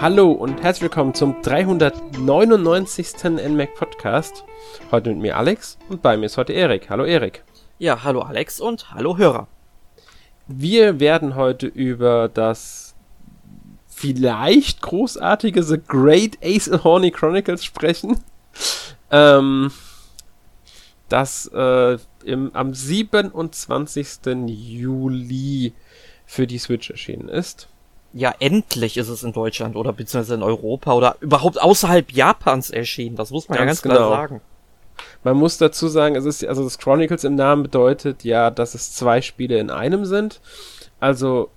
Hallo und herzlich willkommen zum 399. NMAC Podcast. Heute mit mir Alex und bei mir ist heute Erik. Hallo Erik. Ja, hallo Alex und hallo Hörer. Wir werden heute über das vielleicht großartige The Great Ace Horny Chronicles sprechen. Ähm, das äh, im, am 27. Juli für die Switch erschienen ist ja, endlich ist es in Deutschland oder beziehungsweise in Europa oder überhaupt außerhalb Japans erschienen. Das muss man ganz ja ganz klar genau. sagen. Man muss dazu sagen, es ist, also das Chronicles im Namen bedeutet ja, dass es zwei Spiele in einem sind. Also,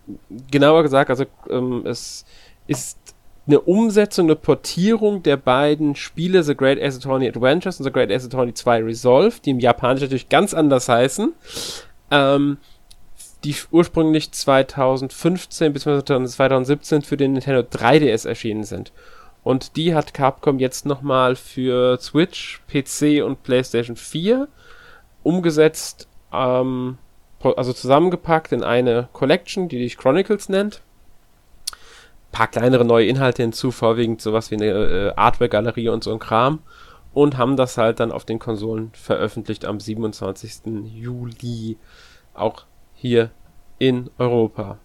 genauer gesagt, also ähm, es ist eine Umsetzung, eine Portierung der beiden Spiele The Great Ace Attorney Adventures und The Great Ace Attorney 2 Resolve, die im Japanischen natürlich ganz anders heißen. Ähm, die ursprünglich 2015 bzw. 2017 für den Nintendo 3DS erschienen sind. Und die hat Capcom jetzt nochmal für Switch, PC und PlayStation 4 umgesetzt, ähm, also zusammengepackt in eine Collection, die sich Chronicles nennt. Ein paar kleinere neue Inhalte hinzu, vorwiegend sowas wie eine äh, Artwork-Galerie und so ein Kram. Und haben das halt dann auf den Konsolen veröffentlicht am 27. Juli. Auch hier in Europa.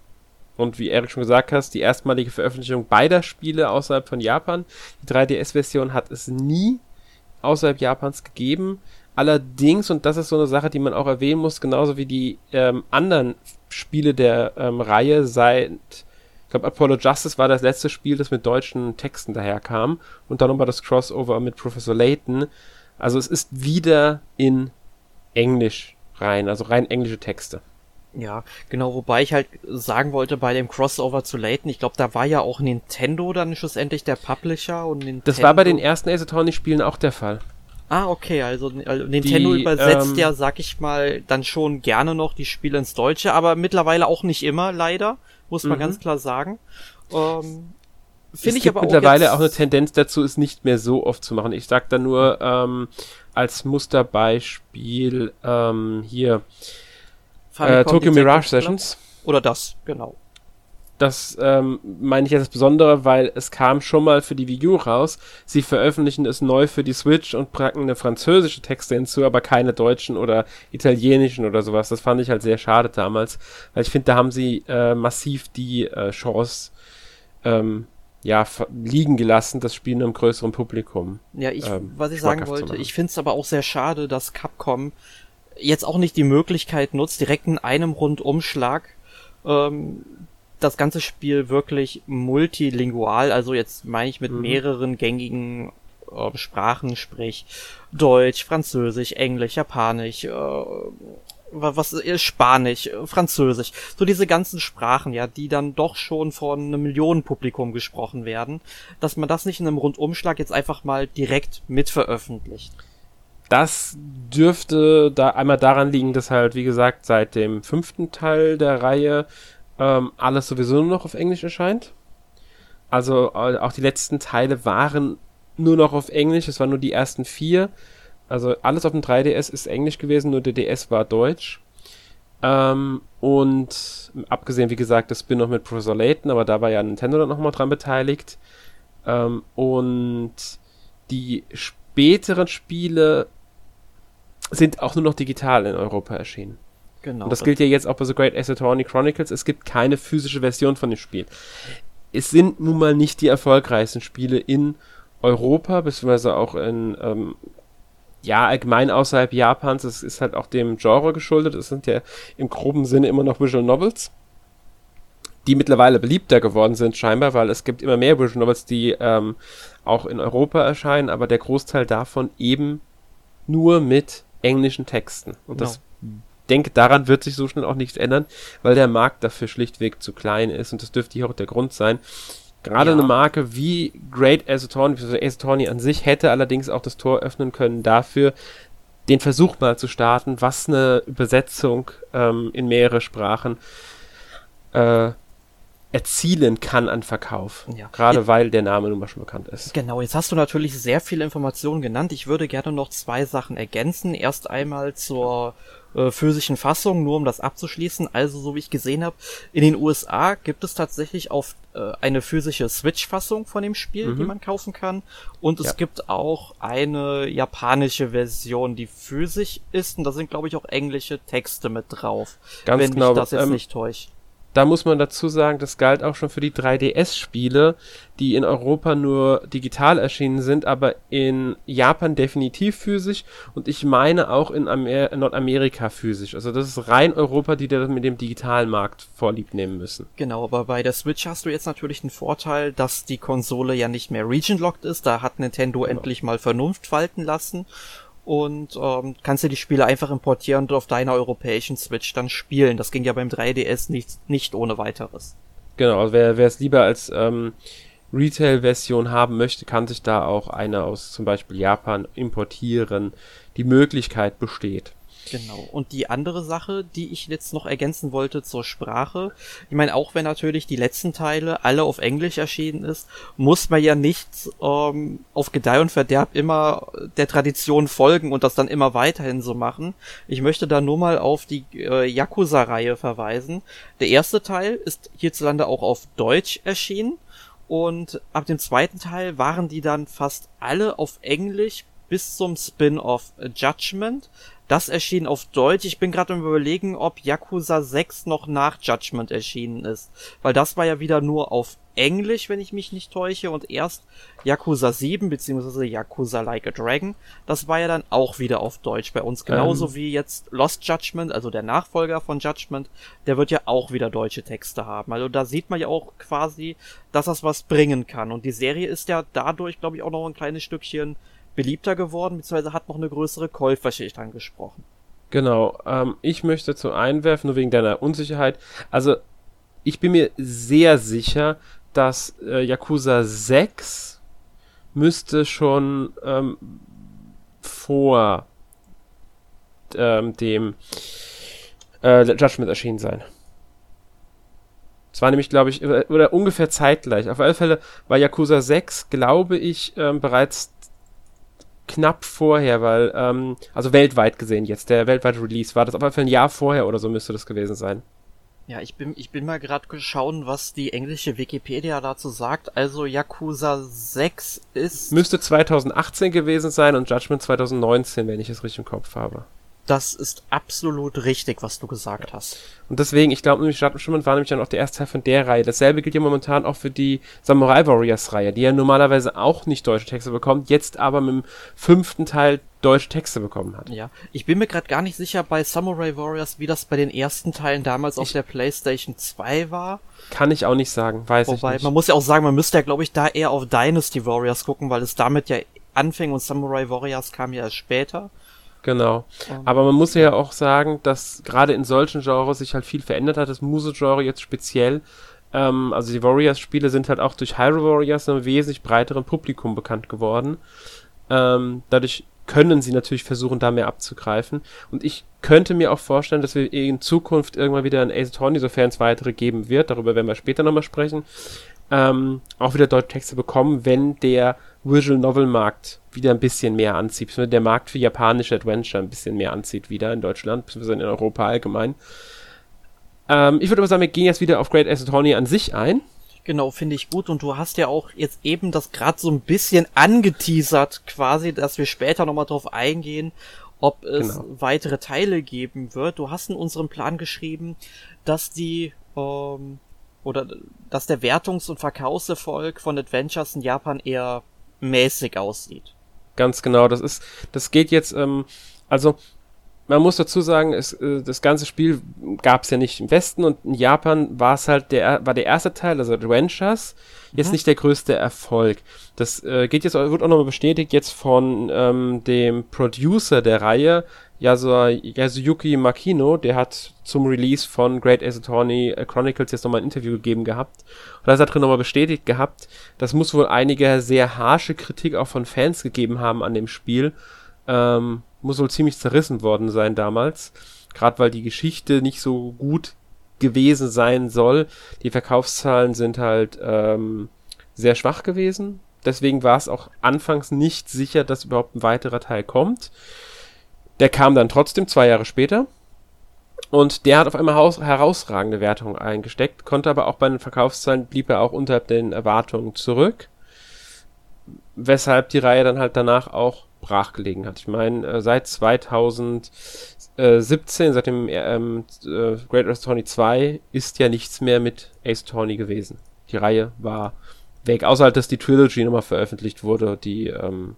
Und wie Erik schon gesagt hat, die erstmalige Veröffentlichung beider Spiele außerhalb von Japan. Die 3DS-Version hat es nie außerhalb Japans gegeben. Allerdings, und das ist so eine Sache, die man auch erwähnen muss, genauso wie die ähm, anderen Spiele der ähm, Reihe seit, ich glaube, Apollo Justice war das letzte Spiel, das mit deutschen Texten daherkam. Und dann nochmal das Crossover mit Professor Layton. Also es ist wieder in Englisch rein, also rein englische Texte. Ja, genau, wobei ich halt sagen wollte, bei dem Crossover zu Layton, ich glaube, da war ja auch Nintendo dann schlussendlich der Publisher und Nintendo. Das war bei den ersten Ace Attorney-Spielen auch der Fall. Ah, okay, also, also Nintendo die, übersetzt ähm, ja, sag ich mal, dann schon gerne noch die Spiele ins Deutsche, aber mittlerweile auch nicht immer, leider, muss man mhm. ganz klar sagen. Ähm, Finde ich aber auch mittlerweile auch eine Tendenz dazu, es nicht mehr so oft zu machen. Ich sag da nur ähm, als Musterbeispiel ähm, hier äh, Tokyo Mirage Sessions. Oder das, genau. Das ähm, meine ich jetzt Besondere, weil es kam schon mal für die Wii U raus. Sie veröffentlichen es neu für die Switch und packen eine französische Texte hinzu, aber keine deutschen oder italienischen oder sowas. Das fand ich halt sehr schade damals, weil ich finde, da haben sie äh, massiv die äh, Chance ähm, ja, liegen gelassen, das Spiel einem größeren Publikum. Ja, ich, ähm, was ich sagen wollte, ich finde es aber auch sehr schade, dass Capcom jetzt auch nicht die Möglichkeit nutzt, direkt in einem Rundumschlag ähm, das ganze Spiel wirklich multilingual, also jetzt meine ich mit mhm. mehreren gängigen äh, Sprachen, sprich Deutsch, Französisch, Englisch, Japanisch, äh, was ist äh, Spanisch, äh, Französisch, so diese ganzen Sprachen, ja, die dann doch schon von einem Millionenpublikum gesprochen werden, dass man das nicht in einem Rundumschlag jetzt einfach mal direkt mitveröffentlicht. Das dürfte da einmal daran liegen, dass halt, wie gesagt, seit dem fünften Teil der Reihe ähm, alles sowieso nur noch auf Englisch erscheint. Also äh, auch die letzten Teile waren nur noch auf Englisch, es waren nur die ersten vier. Also alles auf dem 3DS ist Englisch gewesen, nur der DS war Deutsch. Ähm, und abgesehen, wie gesagt, das Spin-off mit Professor Layton, aber da war ja Nintendo dann nochmal dran beteiligt. Ähm, und die späteren Spiele sind auch nur noch digital in Europa erschienen. Genau. Und das gilt ja jetzt auch bei The Great Ace Attorney Chronicles. Es gibt keine physische Version von dem Spiel. Es sind nun mal nicht die erfolgreichsten Spiele in Europa, beziehungsweise auch in, ähm, ja, allgemein außerhalb Japans. Es ist halt auch dem Genre geschuldet. Es sind ja im groben Sinne immer noch Visual Novels, die mittlerweile beliebter geworden sind, scheinbar, weil es gibt immer mehr Visual Novels, die ähm, auch in Europa erscheinen, aber der Großteil davon eben nur mit englischen Texten. Und das genau. denke, daran wird sich so schnell auch nichts ändern, weil der Markt dafür schlichtweg zu klein ist und das dürfte hier auch der Grund sein. Gerade ja. eine Marke wie Great Ace Attorney, Ace Attorney an sich hätte allerdings auch das Tor öffnen können dafür, den Versuch mal zu starten, was eine Übersetzung ähm, in mehrere Sprachen äh, erzielen kann an Verkauf. Ja. Gerade weil der Name nun mal schon bekannt ist. Genau, jetzt hast du natürlich sehr viele Informationen genannt. Ich würde gerne noch zwei Sachen ergänzen. Erst einmal zur äh, physischen Fassung, nur um das abzuschließen. Also, so wie ich gesehen habe, in den USA gibt es tatsächlich auf äh, eine physische Switch-Fassung von dem Spiel, mhm. die man kaufen kann. Und es ja. gibt auch eine japanische Version, die physisch ist. Und da sind, glaube ich, auch englische Texte mit drauf. Ganz wenn genau. mich das jetzt ähm, nicht täuscht. Da muss man dazu sagen, das galt auch schon für die 3DS-Spiele, die in Europa nur digital erschienen sind, aber in Japan definitiv physisch und ich meine auch in Amer Nordamerika physisch. Also das ist rein Europa, die da mit dem digitalen Markt vorlieb nehmen müssen. Genau, aber bei der Switch hast du jetzt natürlich den Vorteil, dass die Konsole ja nicht mehr region-locked ist. Da hat Nintendo genau. endlich mal Vernunft walten lassen und ähm, kannst du die Spiele einfach importieren und auf deiner europäischen Switch dann spielen. Das ging ja beim 3DS nicht, nicht ohne weiteres. Genau, also wer es lieber als ähm, Retail-Version haben möchte, kann sich da auch eine aus zum Beispiel Japan importieren. Die Möglichkeit besteht. Genau. Und die andere Sache, die ich jetzt noch ergänzen wollte zur Sprache, ich meine, auch wenn natürlich die letzten Teile alle auf Englisch erschienen ist, muss man ja nicht ähm, auf Gedeih und Verderb immer der Tradition folgen und das dann immer weiterhin so machen. Ich möchte da nur mal auf die äh, Yakuza-Reihe verweisen. Der erste Teil ist hierzulande auch auf Deutsch erschienen und ab dem zweiten Teil waren die dann fast alle auf Englisch bis zum Spin-off Judgment. Das erschien auf Deutsch. Ich bin gerade am überlegen, ob Yakuza 6 noch nach Judgment erschienen ist. Weil das war ja wieder nur auf Englisch, wenn ich mich nicht täusche. Und erst Yakuza 7 beziehungsweise Yakuza Like a Dragon, das war ja dann auch wieder auf Deutsch bei uns. Genauso ähm. wie jetzt Lost Judgment, also der Nachfolger von Judgment, der wird ja auch wieder deutsche Texte haben. Also da sieht man ja auch quasi, dass das was bringen kann. Und die Serie ist ja dadurch, glaube ich, auch noch ein kleines Stückchen beliebter geworden, beziehungsweise hat noch eine größere Käuferschicht angesprochen. Genau, ähm, ich möchte zu einwerfen, nur wegen deiner Unsicherheit. Also, ich bin mir sehr sicher, dass äh, Yakuza 6 müsste schon ähm, vor ähm, dem äh, Judgment erschienen sein. Es war nämlich, glaube ich, oder ungefähr zeitgleich. Auf alle Fälle war Yakuza 6, glaube ich, ähm, bereits knapp vorher, weil, ähm, also weltweit gesehen jetzt, der weltweite Release, war das auf jeden Fall ein Jahr vorher oder so müsste das gewesen sein. Ja, ich bin, ich bin mal gerade geschaut, was die englische Wikipedia dazu sagt. Also Yakuza 6 ist... Müsste 2018 gewesen sein und Judgment 2019, wenn ich es richtig im Kopf habe. Das ist absolut richtig, was du gesagt hast. Und deswegen, ich glaube nämlich, Judgment war nämlich dann auch der erste Teil von der Reihe. Dasselbe gilt ja momentan auch für die Samurai Warriors Reihe, die ja normalerweise auch nicht deutsche Texte bekommt, jetzt aber mit dem fünften Teil deutsche Texte bekommen hat. Ja, ich bin mir gerade gar nicht sicher bei Samurai Warriors, wie das bei den ersten Teilen damals ich auf der PlayStation 2 war. Kann ich auch nicht sagen, weiß Wobei, ich nicht. man muss ja auch sagen, man müsste ja, glaube ich, da eher auf Dynasty Warriors gucken, weil es damit ja anfing und Samurai Warriors kam ja erst später. Genau. Aber man muss ja auch sagen, dass gerade in solchen Genres sich halt viel verändert hat. Das Muse-Genre jetzt speziell. Ähm, also die Warriors-Spiele sind halt auch durch Hyrule Warriors einem wesentlich breiteren Publikum bekannt geworden. Ähm, dadurch können sie natürlich versuchen, da mehr abzugreifen. Und ich könnte mir auch vorstellen, dass wir in Zukunft irgendwann wieder ein Ace Attorney, sofern es weitere geben wird, darüber werden wir später nochmal sprechen, ähm, auch wieder deutsche Texte bekommen, wenn der Visual Novel Markt wieder ein bisschen mehr anzieht, beziehungsweise der Markt für japanische Adventure ein bisschen mehr anzieht wieder in Deutschland, beziehungsweise in Europa allgemein. Ähm, ich würde aber sagen, wir gehen jetzt wieder auf Great Ace Attorney an sich ein. Genau, finde ich gut. Und du hast ja auch jetzt eben das gerade so ein bisschen angeteasert, quasi, dass wir später nochmal drauf eingehen, ob es genau. weitere Teile geben wird. Du hast in unserem Plan geschrieben, dass die ähm, oder dass der Wertungs- und Verkaufserfolg von Adventures in Japan eher mäßig aussieht. Ganz genau, das ist, das geht jetzt, ähm, also man muss dazu sagen, es, äh, das ganze Spiel gab es ja nicht im Westen und in Japan war es halt der, war der erste Teil, also Adventures, jetzt mhm. nicht der größte Erfolg. Das äh, geht jetzt, wird auch nochmal bestätigt jetzt von ähm, dem Producer der Reihe, Yasuyuki Makino, der hat zum Release von Great Ace Attorney äh, Chronicles jetzt nochmal ein Interview gegeben gehabt. Und da hat er nochmal bestätigt gehabt, das muss wohl einige sehr harsche Kritik auch von Fans gegeben haben an dem Spiel. Ähm, muss wohl ziemlich zerrissen worden sein damals. Gerade weil die Geschichte nicht so gut gewesen sein soll. Die Verkaufszahlen sind halt ähm, sehr schwach gewesen. Deswegen war es auch anfangs nicht sicher, dass überhaupt ein weiterer Teil kommt. Der kam dann trotzdem zwei Jahre später. Und der hat auf einmal herausragende Wertungen eingesteckt, konnte aber auch bei den Verkaufszahlen blieb er auch unterhalb den Erwartungen zurück. Weshalb die Reihe dann halt danach auch brach gelegen hat. Ich meine, äh, seit 2017, seit dem ähm, äh, Great Attorney 2, ist ja nichts mehr mit Ace Attorney gewesen. Die Reihe war weg, außer halt, dass die Trilogy nochmal veröffentlicht wurde, die ähm,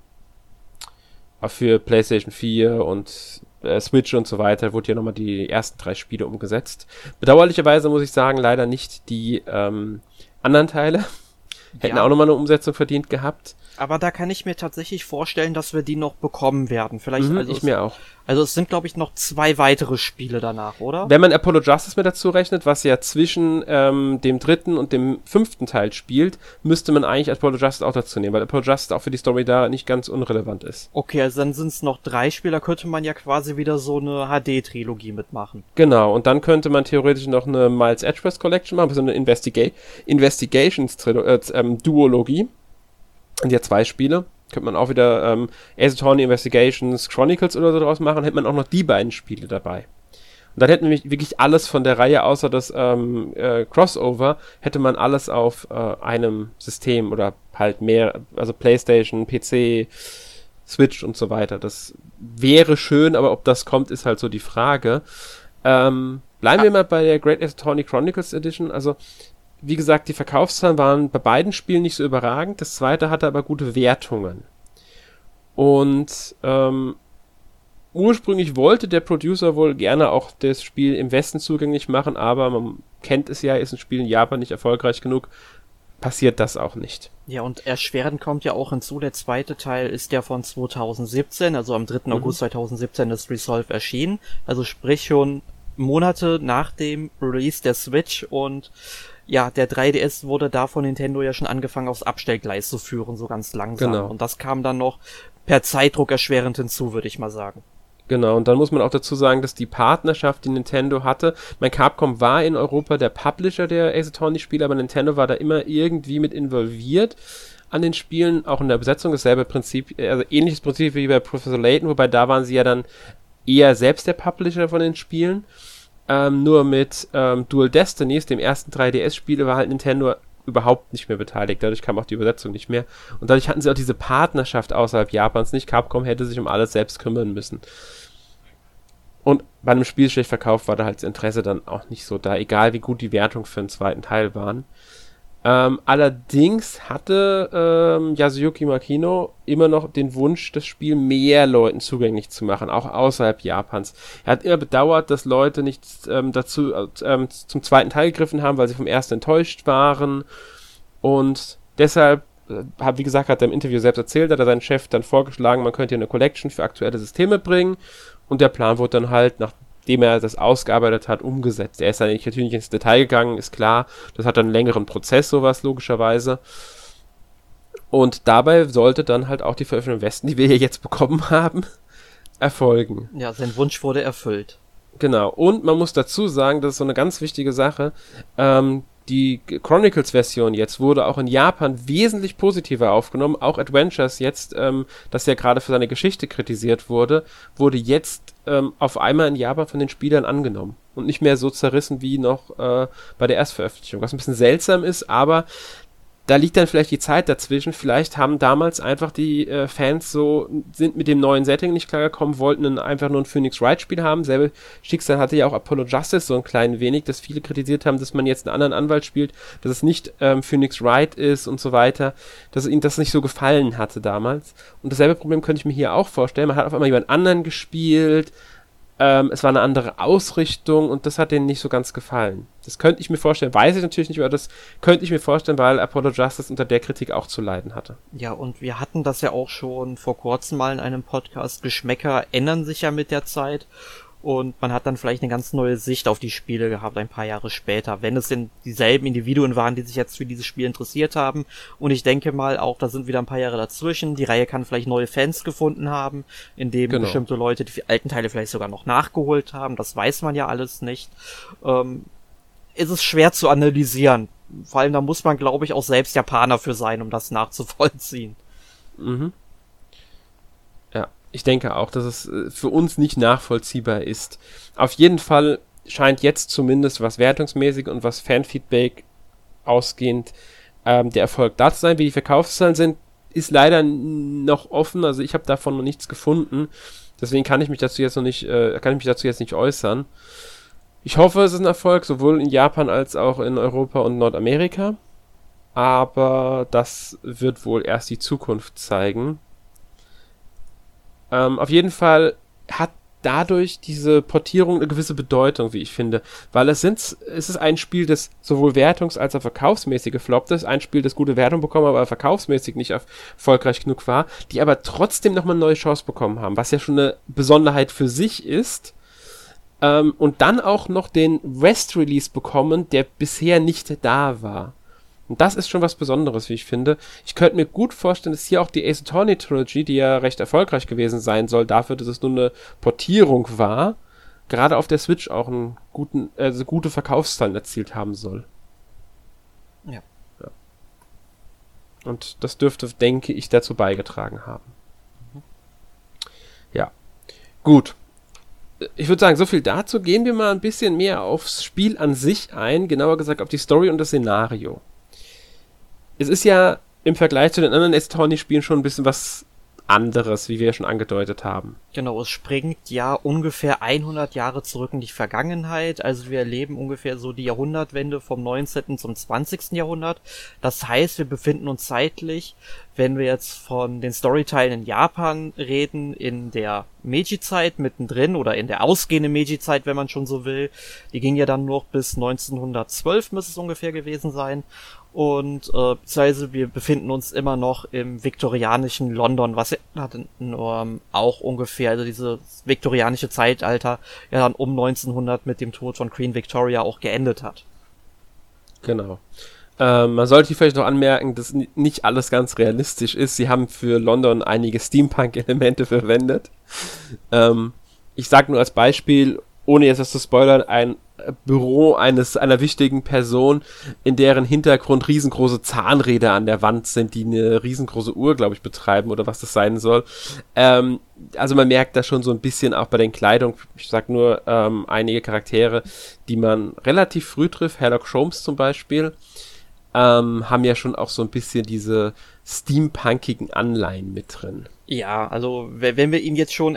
für PlayStation 4 und äh, Switch und so weiter, wurde hier nochmal die ersten drei Spiele umgesetzt. Bedauerlicherweise muss ich sagen, leider nicht die ähm, anderen Teile. Hätten ja. auch nochmal eine Umsetzung verdient gehabt. Aber da kann ich mir tatsächlich vorstellen, dass wir die noch bekommen werden. Vielleicht, mhm, also ich es, mir auch. Also es sind, glaube ich, noch zwei weitere Spiele danach, oder? Wenn man Apollo Justice mit dazu rechnet, was ja zwischen ähm, dem dritten und dem fünften Teil spielt, müsste man eigentlich Apollo Justice auch dazu nehmen, weil Apollo Justice auch für die Story da nicht ganz unrelevant ist. Okay, also dann sind es noch drei Spieler, könnte man ja quasi wieder so eine HD-Trilogie mitmachen. Genau, und dann könnte man theoretisch noch eine Miles Edgeworth Collection machen, so eine Investiga Investigations-Duologie. Äh, und ja zwei Spiele. Könnte man auch wieder ähm, Ace Attorney Investigations Chronicles oder so draus machen, hätte man auch noch die beiden Spiele dabei. Und dann hätten wir wirklich alles von der Reihe, außer das ähm, äh, Crossover, hätte man alles auf äh, einem System oder halt mehr, also PlayStation, PC, Switch und so weiter. Das wäre schön, aber ob das kommt, ist halt so die Frage. Ähm, bleiben wir mal bei der Great Ace Attorney Chronicles Edition. Also wie gesagt, die Verkaufszahlen waren bei beiden Spielen nicht so überragend. Das zweite hatte aber gute Wertungen. Und ähm, ursprünglich wollte der Producer wohl gerne auch das Spiel im Westen zugänglich machen, aber man kennt es ja, ist ein Spiel in Japan nicht erfolgreich genug, passiert das auch nicht. Ja, und erschwerend kommt ja auch hinzu, der zweite Teil ist ja von 2017, also am 3. Mhm. August 2017 ist Resolve erschienen, also sprich schon Monate nach dem Release der Switch und ja, der 3DS wurde da von Nintendo ja schon angefangen aufs Abstellgleis zu führen, so ganz langsam. Genau. Und das kam dann noch per Zeitdruck erschwerend hinzu, würde ich mal sagen. Genau, und dann muss man auch dazu sagen, dass die Partnerschaft, die Nintendo hatte, mein Capcom war in Europa der Publisher der Ace Attorney-Spiele, aber Nintendo war da immer irgendwie mit involviert an den Spielen, auch in der Besetzung, dasselbe Prinzip, also ähnliches Prinzip wie bei Professor Layton, wobei da waren sie ja dann eher selbst der Publisher von den Spielen. Ähm, nur mit ähm, Dual Destinies, dem ersten 3DS-Spiel, war halt Nintendo überhaupt nicht mehr beteiligt. Dadurch kam auch die Übersetzung nicht mehr. Und dadurch hatten sie auch diese Partnerschaft außerhalb Japans nicht. Capcom hätte sich um alles selbst kümmern müssen. Und bei einem Spiel schlecht verkauft war da halt das Interesse dann auch nicht so da, egal wie gut die Wertungen für den zweiten Teil waren. Ähm, allerdings hatte ähm, Yasuyuki Makino immer noch den Wunsch, das Spiel mehr Leuten zugänglich zu machen, auch außerhalb Japans. Er hat immer bedauert, dass Leute nicht ähm, dazu ähm, zum zweiten Teil gegriffen haben, weil sie vom ersten enttäuscht waren. Und deshalb, äh, wie gesagt, hat er im Interview selbst erzählt, hat er seinen Chef dann vorgeschlagen, man könnte hier eine Collection für aktuelle Systeme bringen. Und der Plan wurde dann halt nach nachdem er das ausgearbeitet hat, umgesetzt. Er ist dann natürlich nicht ins Detail gegangen, ist klar. Das hat dann einen längeren Prozess, sowas, logischerweise. Und dabei sollte dann halt auch die Veröffentlichung im Westen, die wir hier jetzt bekommen haben, erfolgen. Ja, sein Wunsch wurde erfüllt. Genau. Und man muss dazu sagen, das ist so eine ganz wichtige Sache. Ähm, die Chronicles-Version jetzt wurde auch in Japan wesentlich positiver aufgenommen. Auch Adventures jetzt, ähm, das ja gerade für seine Geschichte kritisiert wurde, wurde jetzt ähm, auf einmal in Japan von den Spielern angenommen und nicht mehr so zerrissen wie noch äh, bei der Erstveröffentlichung. Was ein bisschen seltsam ist, aber da liegt dann vielleicht die Zeit dazwischen. Vielleicht haben damals einfach die äh, Fans so, sind mit dem neuen Setting nicht klargekommen, wollten ein, einfach nur ein Phoenix Wright Spiel haben. Selbe Schicksal hatte ja auch Apollo Justice so ein klein wenig, dass viele kritisiert haben, dass man jetzt einen anderen Anwalt spielt, dass es nicht ähm, Phoenix Wright ist und so weiter, dass ihnen das nicht so gefallen hatte damals. Und dasselbe Problem könnte ich mir hier auch vorstellen. Man hat auf einmal jemand anderen gespielt, ähm, es war eine andere Ausrichtung und das hat denen nicht so ganz gefallen. Das könnte ich mir vorstellen, weiß ich natürlich nicht, aber das könnte ich mir vorstellen, weil Apollo Justice unter der Kritik auch zu leiden hatte. Ja, und wir hatten das ja auch schon vor kurzem mal in einem Podcast. Geschmäcker ändern sich ja mit der Zeit und man hat dann vielleicht eine ganz neue Sicht auf die Spiele gehabt, ein paar Jahre später, wenn es denn dieselben Individuen waren, die sich jetzt für dieses Spiel interessiert haben. Und ich denke mal auch, da sind wieder ein paar Jahre dazwischen. Die Reihe kann vielleicht neue Fans gefunden haben, indem genau. bestimmte Leute die alten Teile vielleicht sogar noch nachgeholt haben. Das weiß man ja alles nicht. Ähm, ist es schwer zu analysieren. Vor allem da muss man, glaube ich, auch selbst Japaner für sein, um das nachzuvollziehen. Mhm. Ich denke auch, dass es äh, für uns nicht nachvollziehbar ist. Auf jeden Fall scheint jetzt zumindest was wertungsmäßig und was Fanfeedback ausgehend ähm, der Erfolg da zu sein. Wie die Verkaufszahlen sind, ist leider noch offen. Also ich habe davon noch nichts gefunden. Deswegen kann ich mich dazu jetzt noch nicht, äh, kann ich mich dazu jetzt nicht äußern. Ich hoffe, es ist ein Erfolg, sowohl in Japan als auch in Europa und Nordamerika. Aber das wird wohl erst die Zukunft zeigen. Ähm, auf jeden Fall hat dadurch diese Portierung eine gewisse Bedeutung, wie ich finde. Weil es sind, es ist ein Spiel, das sowohl wertungs- als auch verkaufsmäßig gefloppt ist. Ein Spiel, das gute Wertung bekommen, aber verkaufsmäßig nicht erfolgreich genug war. Die aber trotzdem nochmal eine neue Chance bekommen haben. Was ja schon eine Besonderheit für sich ist. Ähm, und dann auch noch den Rest-Release bekommen, der bisher nicht da war. Und das ist schon was Besonderes, wie ich finde. Ich könnte mir gut vorstellen, dass hier auch die Ace Attorney Trilogy, die ja recht erfolgreich gewesen sein soll, dafür, dass es nur eine Portierung war, gerade auf der Switch auch einen guten, also gute Verkaufszahlen erzielt haben soll. Ja. ja. Und das dürfte, denke ich, dazu beigetragen haben. Mhm. Ja. Gut ich würde sagen, so viel dazu. Gehen wir mal ein bisschen mehr aufs Spiel an sich ein, genauer gesagt auf die Story und das Szenario. Es ist ja im Vergleich zu den anderen S-Tony-Spielen schon ein bisschen was anderes, wie wir ja schon angedeutet haben. Genau, es springt ja ungefähr 100 Jahre zurück in die Vergangenheit. Also wir erleben ungefähr so die Jahrhundertwende vom 19. zum 20. Jahrhundert. Das heißt, wir befinden uns zeitlich, wenn wir jetzt von den Storyteilen in Japan reden, in der Meiji-Zeit mittendrin oder in der ausgehenden Meiji-Zeit, wenn man schon so will. Die ging ja dann noch bis 1912 müsste es ungefähr gewesen sein und äh, beziehungsweise wir befinden uns immer noch im viktorianischen London, was ja ähm, auch ungefähr, also dieses viktorianische Zeitalter ja dann um 1900 mit dem Tod von Queen Victoria auch geendet hat. Genau. Ähm, man sollte vielleicht noch anmerken, dass nicht alles ganz realistisch ist. Sie haben für London einige Steampunk-Elemente verwendet. Ähm, ich sage nur als Beispiel, ohne jetzt das zu spoilern, ein Büro eines einer wichtigen Person, in deren Hintergrund riesengroße Zahnräder an der Wand sind, die eine riesengroße Uhr, glaube ich, betreiben oder was das sein soll. Ähm, also man merkt da schon so ein bisschen auch bei den Kleidung. Ich sag nur ähm, einige Charaktere, die man relativ früh trifft. Herlock Sholmes zum Beispiel ähm, haben ja schon auch so ein bisschen diese steampunkigen Anleihen mit drin. Ja, also wenn wir ihn jetzt schon,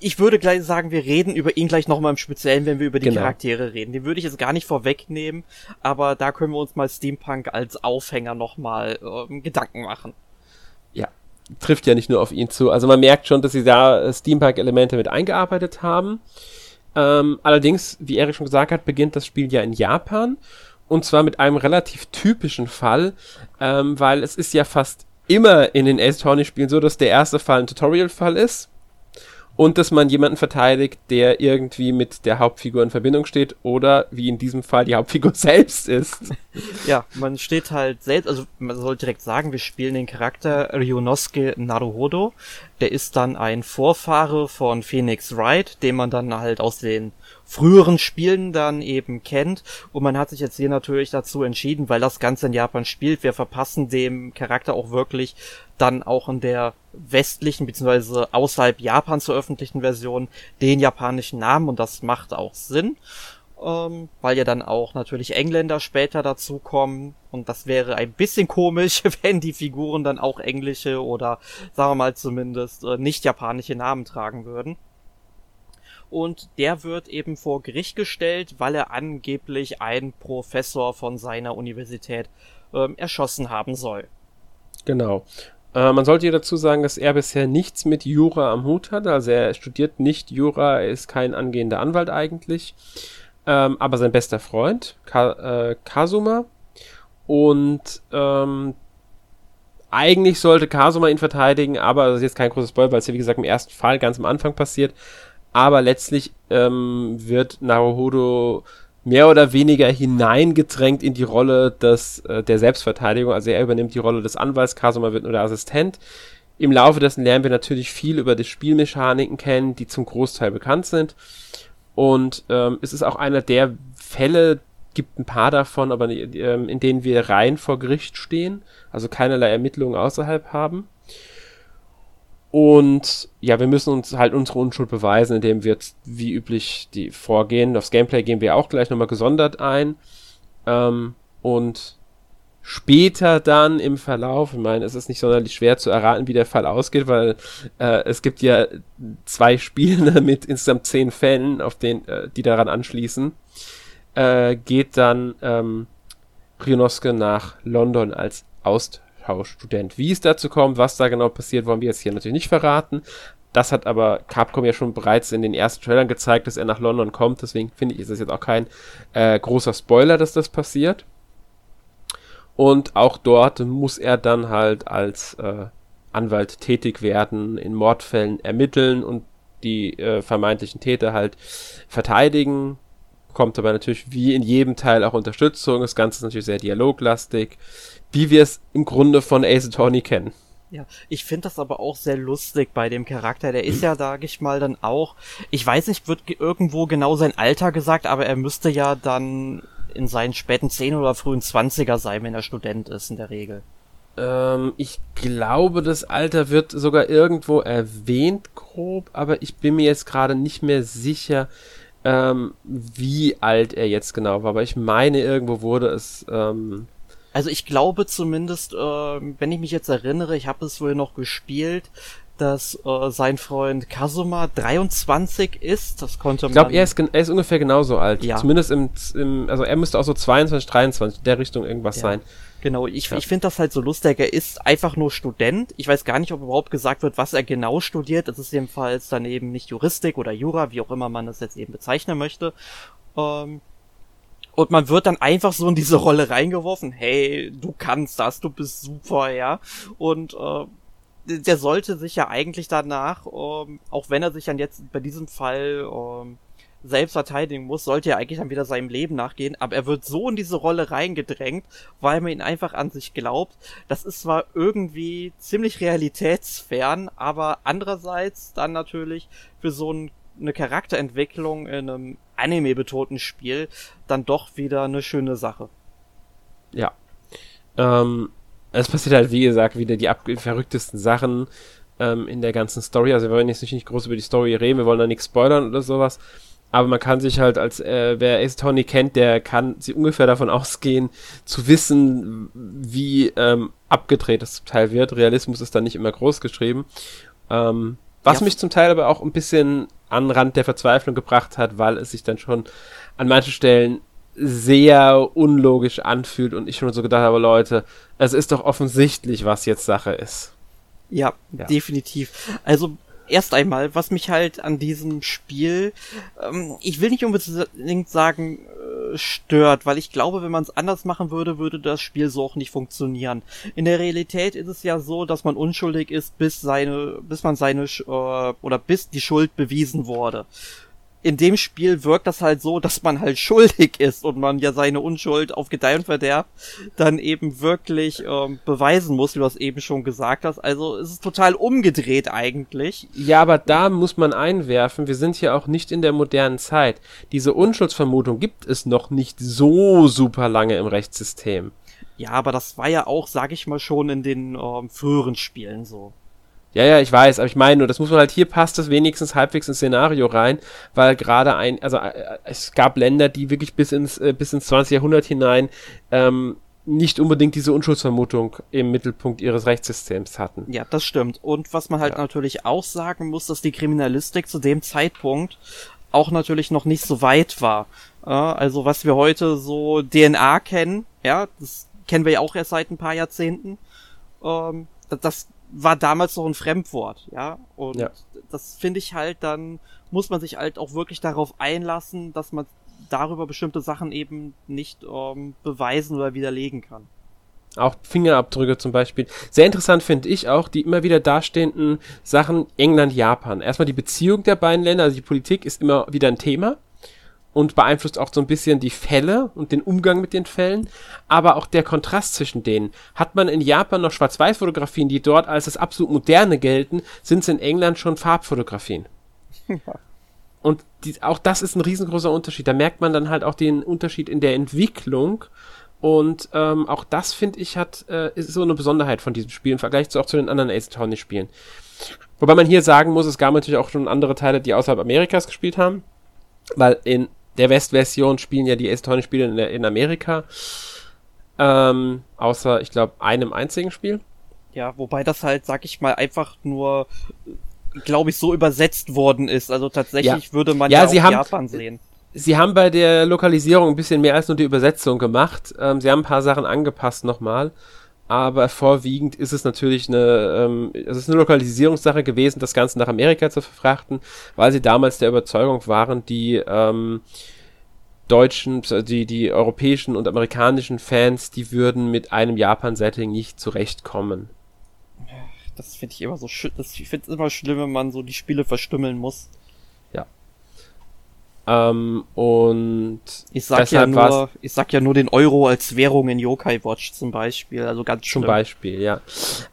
ich würde gleich sagen, wir reden über ihn gleich nochmal im Speziellen, wenn wir über die genau. Charaktere reden. Den würde ich jetzt gar nicht vorwegnehmen, aber da können wir uns mal Steampunk als Aufhänger nochmal ähm, Gedanken machen. Ja, trifft ja nicht nur auf ihn zu. Also man merkt schon, dass sie da Steampunk-Elemente mit eingearbeitet haben. Ähm, allerdings, wie Erik schon gesagt hat, beginnt das Spiel ja in Japan und zwar mit einem relativ typischen Fall, ähm, weil es ist ja fast immer in den Ace Attorney Spielen so, dass der erste Fall ein Tutorial-Fall ist und dass man jemanden verteidigt, der irgendwie mit der Hauptfigur in Verbindung steht oder wie in diesem Fall die Hauptfigur selbst ist. Ja, man steht halt selbst, also man soll direkt sagen, wir spielen den Charakter Ryunosuke Naruhodo. Der ist dann ein Vorfahre von Phoenix Wright, den man dann halt aus den früheren Spielen dann eben kennt. Und man hat sich jetzt hier natürlich dazu entschieden, weil das Ganze in Japan spielt. Wir verpassen dem Charakter auch wirklich dann auch in der westlichen bzw. außerhalb Japans veröffentlichten Version den japanischen Namen und das macht auch Sinn, ähm, weil ja dann auch natürlich Engländer später dazukommen und das wäre ein bisschen komisch, wenn die Figuren dann auch englische oder sagen wir mal zumindest äh, nicht japanische Namen tragen würden und der wird eben vor Gericht gestellt, weil er angeblich einen Professor von seiner Universität ähm, erschossen haben soll. Genau. Äh, man sollte hier dazu sagen, dass er bisher nichts mit Jura am Hut hat. Also er studiert nicht Jura, er ist kein angehender Anwalt eigentlich. Ähm, aber sein bester Freund, Ka äh, Kasuma. Und ähm, eigentlich sollte Kasuma ihn verteidigen, aber das ist jetzt kein großes Spoiler, weil es ja wie gesagt im ersten Fall ganz am Anfang passiert aber letztlich ähm, wird Naruhodo mehr oder weniger hineingedrängt in die Rolle des, äh, der Selbstverteidigung. Also er übernimmt die Rolle des Anwalts, Kasuma wird nur der Assistent. Im Laufe dessen lernen wir natürlich viel über die Spielmechaniken kennen, die zum Großteil bekannt sind. Und ähm, es ist auch einer der Fälle, gibt ein paar davon, aber ähm, in denen wir rein vor Gericht stehen, also keinerlei Ermittlungen außerhalb haben. Und ja, wir müssen uns halt unsere Unschuld beweisen, indem wir wie üblich die vorgehen. Aufs Gameplay gehen wir auch gleich nochmal gesondert ein. Ähm, und später dann im Verlauf, ich meine, es ist nicht sonderlich schwer zu erraten, wie der Fall ausgeht, weil äh, es gibt ja zwei Spiele mit insgesamt zehn Fällen, auf den, äh, die daran anschließen, äh, geht dann ähm, Rionoske nach London als Austauschstudent. Wie es dazu kommt, was da genau passiert, wollen wir jetzt hier natürlich nicht verraten. Das hat aber Capcom ja schon bereits in den ersten Trailern gezeigt, dass er nach London kommt. Deswegen finde ich, ist es jetzt auch kein äh, großer Spoiler, dass das passiert. Und auch dort muss er dann halt als äh, Anwalt tätig werden, in Mordfällen ermitteln und die äh, vermeintlichen Täter halt verteidigen. Kommt aber natürlich wie in jedem Teil auch Unterstützung. Das Ganze ist natürlich sehr dialoglastig, wie wir es im Grunde von Ace Attorney kennen. Ja, ich finde das aber auch sehr lustig bei dem Charakter. Der ist ja, sag ich mal, dann auch, ich weiß nicht, wird irgendwo genau sein Alter gesagt, aber er müsste ja dann in seinen späten 10 oder frühen 20er sein, wenn er Student ist in der Regel. Ähm, ich glaube, das Alter wird sogar irgendwo erwähnt, grob, aber ich bin mir jetzt gerade nicht mehr sicher, ähm, wie alt er jetzt genau war. Aber ich meine, irgendwo wurde es. Ähm also ich glaube zumindest, äh, wenn ich mich jetzt erinnere, ich habe es wohl noch gespielt, dass äh, sein Freund Kazuma 23 ist. Das konnte man. Ich glaube, er ist, er ist ungefähr genauso alt. Ja. Zumindest im, im, also er müsste auch so 22, 23 in der Richtung irgendwas ja. sein. Genau, ich, ja. ich finde das halt so lustig. Er ist einfach nur Student. Ich weiß gar nicht, ob überhaupt gesagt wird, was er genau studiert. Das ist jedenfalls dann eben nicht Juristik oder Jura, wie auch immer man das jetzt eben bezeichnen möchte. Ähm, und man wird dann einfach so in diese Rolle reingeworfen. Hey, du kannst das, du bist super, ja. Und äh, der sollte sich ja eigentlich danach, ähm, auch wenn er sich dann jetzt bei diesem Fall ähm, selbst verteidigen muss, sollte er eigentlich dann wieder seinem Leben nachgehen, aber er wird so in diese Rolle reingedrängt, weil man ihn einfach an sich glaubt. Das ist zwar irgendwie ziemlich realitätsfern, aber andererseits dann natürlich für so ein, eine Charakterentwicklung in einem Anime-betonten Spiel dann doch wieder eine schöne Sache. Ja. Ähm, es passiert halt, wie gesagt, wieder die verrücktesten Sachen ähm, in der ganzen Story. Also wir wollen jetzt nicht groß über die Story reden, wir wollen da nichts spoilern oder sowas. Aber man kann sich halt als, äh, wer Ace Tony kennt, der kann sie ungefähr davon ausgehen, zu wissen, wie ähm, abgedreht das Teil wird. Realismus ist da nicht immer groß geschrieben. Ähm, was ja. mich zum Teil aber auch ein bisschen an Rand der Verzweiflung gebracht hat, weil es sich dann schon an manchen Stellen sehr unlogisch anfühlt und ich schon so gedacht habe, Leute, es ist doch offensichtlich, was jetzt Sache ist. Ja, ja. definitiv. Also erst einmal, was mich halt an diesem Spiel, ähm, ich will nicht unbedingt sagen, stört, weil ich glaube, wenn man es anders machen würde, würde das Spiel so auch nicht funktionieren. In der Realität ist es ja so, dass man unschuldig ist, bis seine, bis man seine äh, oder bis die Schuld bewiesen wurde in dem Spiel wirkt das halt so, dass man halt schuldig ist und man ja seine Unschuld auf Gedeih und Verderb dann eben wirklich ähm, beweisen muss, wie du das eben schon gesagt hast. Also es ist total umgedreht eigentlich. Ja, aber da muss man einwerfen, wir sind hier auch nicht in der modernen Zeit. Diese Unschuldsvermutung gibt es noch nicht so super lange im Rechtssystem. Ja, aber das war ja auch, sag ich mal, schon in den ähm, früheren Spielen so. Ja, ja, ich weiß, aber ich meine nur, das muss man halt, hier passt das wenigstens halbwegs ins Szenario rein, weil gerade ein, also äh, es gab Länder, die wirklich bis ins, äh, bis ins 20. Jahrhundert hinein ähm, nicht unbedingt diese Unschuldsvermutung im Mittelpunkt ihres Rechtssystems hatten. Ja, das stimmt. Und was man halt ja. natürlich auch sagen muss, dass die Kriminalistik zu dem Zeitpunkt auch natürlich noch nicht so weit war. Ja, also was wir heute so DNA kennen, ja, das kennen wir ja auch erst seit ein paar Jahrzehnten. Ähm, das war damals noch ein Fremdwort, ja. Und ja. das finde ich halt, dann muss man sich halt auch wirklich darauf einlassen, dass man darüber bestimmte Sachen eben nicht ähm, beweisen oder widerlegen kann. Auch Fingerabdrücke zum Beispiel. Sehr interessant finde ich auch die immer wieder dastehenden Sachen England, Japan. Erstmal die Beziehung der beiden Länder, also die Politik ist immer wieder ein Thema und beeinflusst auch so ein bisschen die Fälle und den Umgang mit den Fällen, aber auch der Kontrast zwischen denen. Hat man in Japan noch Schwarz-Weiß-Fotografien, die dort als das absolut moderne gelten, sind es in England schon Farbfotografien. Und die, auch das ist ein riesengroßer Unterschied. Da merkt man dann halt auch den Unterschied in der Entwicklung. Und ähm, auch das, finde ich, hat äh, ist so eine Besonderheit von diesem Spiel im Vergleich zu auch zu den anderen Ace Attorney Spielen Wobei man hier sagen muss, es gab natürlich auch schon andere Teile, die außerhalb Amerikas gespielt haben. Weil in der West-Version spielen ja die Ace Attorney-Spiele in, in, Amerika. Ähm, außer, ich glaube, einem einzigen Spiel. Ja, wobei das halt, sag ich mal, einfach nur, glaube ich, so übersetzt worden ist. Also tatsächlich ja. würde man ja, ja sie haben, Japan sehen. Sie haben bei der Lokalisierung ein bisschen mehr als nur die Übersetzung gemacht. Ähm, sie haben ein paar Sachen angepasst nochmal aber vorwiegend ist es natürlich eine, ähm, es ist eine Lokalisierungssache gewesen, das Ganze nach Amerika zu verfrachten, weil sie damals der Überzeugung waren, die ähm, deutschen, die, die europäischen und amerikanischen Fans, die würden mit einem Japan-Setting nicht zurechtkommen. Das finde ich immer so ich finde es immer schlimm, wenn man so die Spiele verstümmeln muss. Ähm, und ich sag ja nur, ich sag ja nur den Euro als Währung in Yokai Watch zum Beispiel, also ganz schlimm. Zum Beispiel, ja.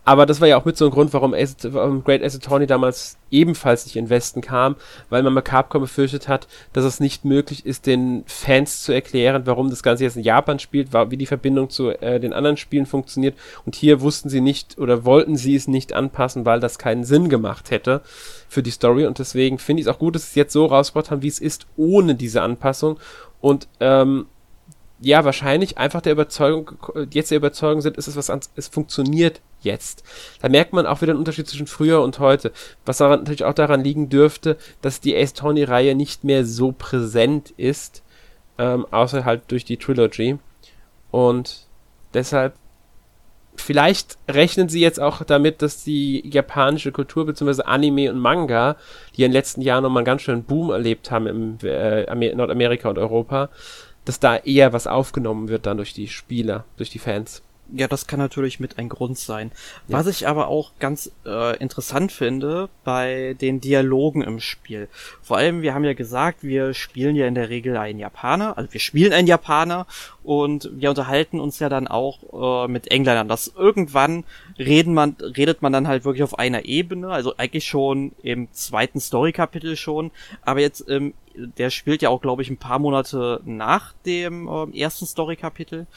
Aber das war ja auch mit so einem Grund, warum, Ace, warum Great Ace Attorney damals ebenfalls nicht in Westen kam, weil man Capcom befürchtet hat, dass es nicht möglich ist, den Fans zu erklären, warum das Ganze jetzt in Japan spielt, wie die Verbindung zu äh, den anderen Spielen funktioniert. Und hier wussten sie nicht oder wollten sie es nicht anpassen, weil das keinen Sinn gemacht hätte für die Story. Und deswegen finde ich es auch gut, dass sie es jetzt so rausgebracht haben, wie es ist, ohne diese Anpassung. Und ähm, ja, wahrscheinlich einfach der Überzeugung, jetzt der Überzeugung sind, ist es was es funktioniert jetzt. Da merkt man auch wieder einen Unterschied zwischen früher und heute. Was daran, natürlich auch daran liegen dürfte, dass die Ace Tony-Reihe nicht mehr so präsent ist, ähm, außer halt durch die Trilogy. Und deshalb, vielleicht rechnen sie jetzt auch damit, dass die japanische Kultur bzw. Anime und Manga, die in den letzten Jahren nochmal einen ganz schönen Boom erlebt haben im äh, Nordamerika und Europa, dass da eher was aufgenommen wird dann durch die Spieler, durch die Fans. Ja, das kann natürlich mit ein Grund sein. Ja. Was ich aber auch ganz äh, interessant finde bei den Dialogen im Spiel. Vor allem, wir haben ja gesagt, wir spielen ja in der Regel einen Japaner, also wir spielen einen Japaner und wir unterhalten uns ja dann auch äh, mit Engländern. Das irgendwann reden man, redet man dann halt wirklich auf einer Ebene, also eigentlich schon im zweiten Story-Kapitel schon, aber jetzt ähm, der spielt ja auch, glaube ich, ein paar Monate nach dem äh, ersten Story-Kapitel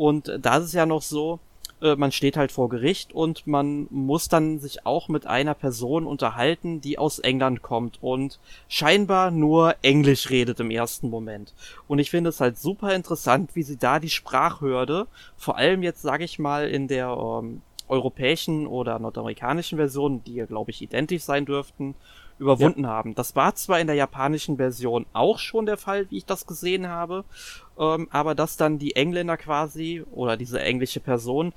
und da ist es ja noch so, äh, man steht halt vor Gericht und man muss dann sich auch mit einer Person unterhalten, die aus England kommt und scheinbar nur Englisch redet im ersten Moment. Und ich finde es halt super interessant, wie sie da die Sprachhürde, vor allem jetzt sage ich mal in der ähm, europäischen oder nordamerikanischen Version, die ja glaube ich identisch sein dürften, überwunden ja. haben. Das war zwar in der japanischen Version auch schon der Fall, wie ich das gesehen habe, ähm, aber dass dann die Engländer quasi oder diese englische Person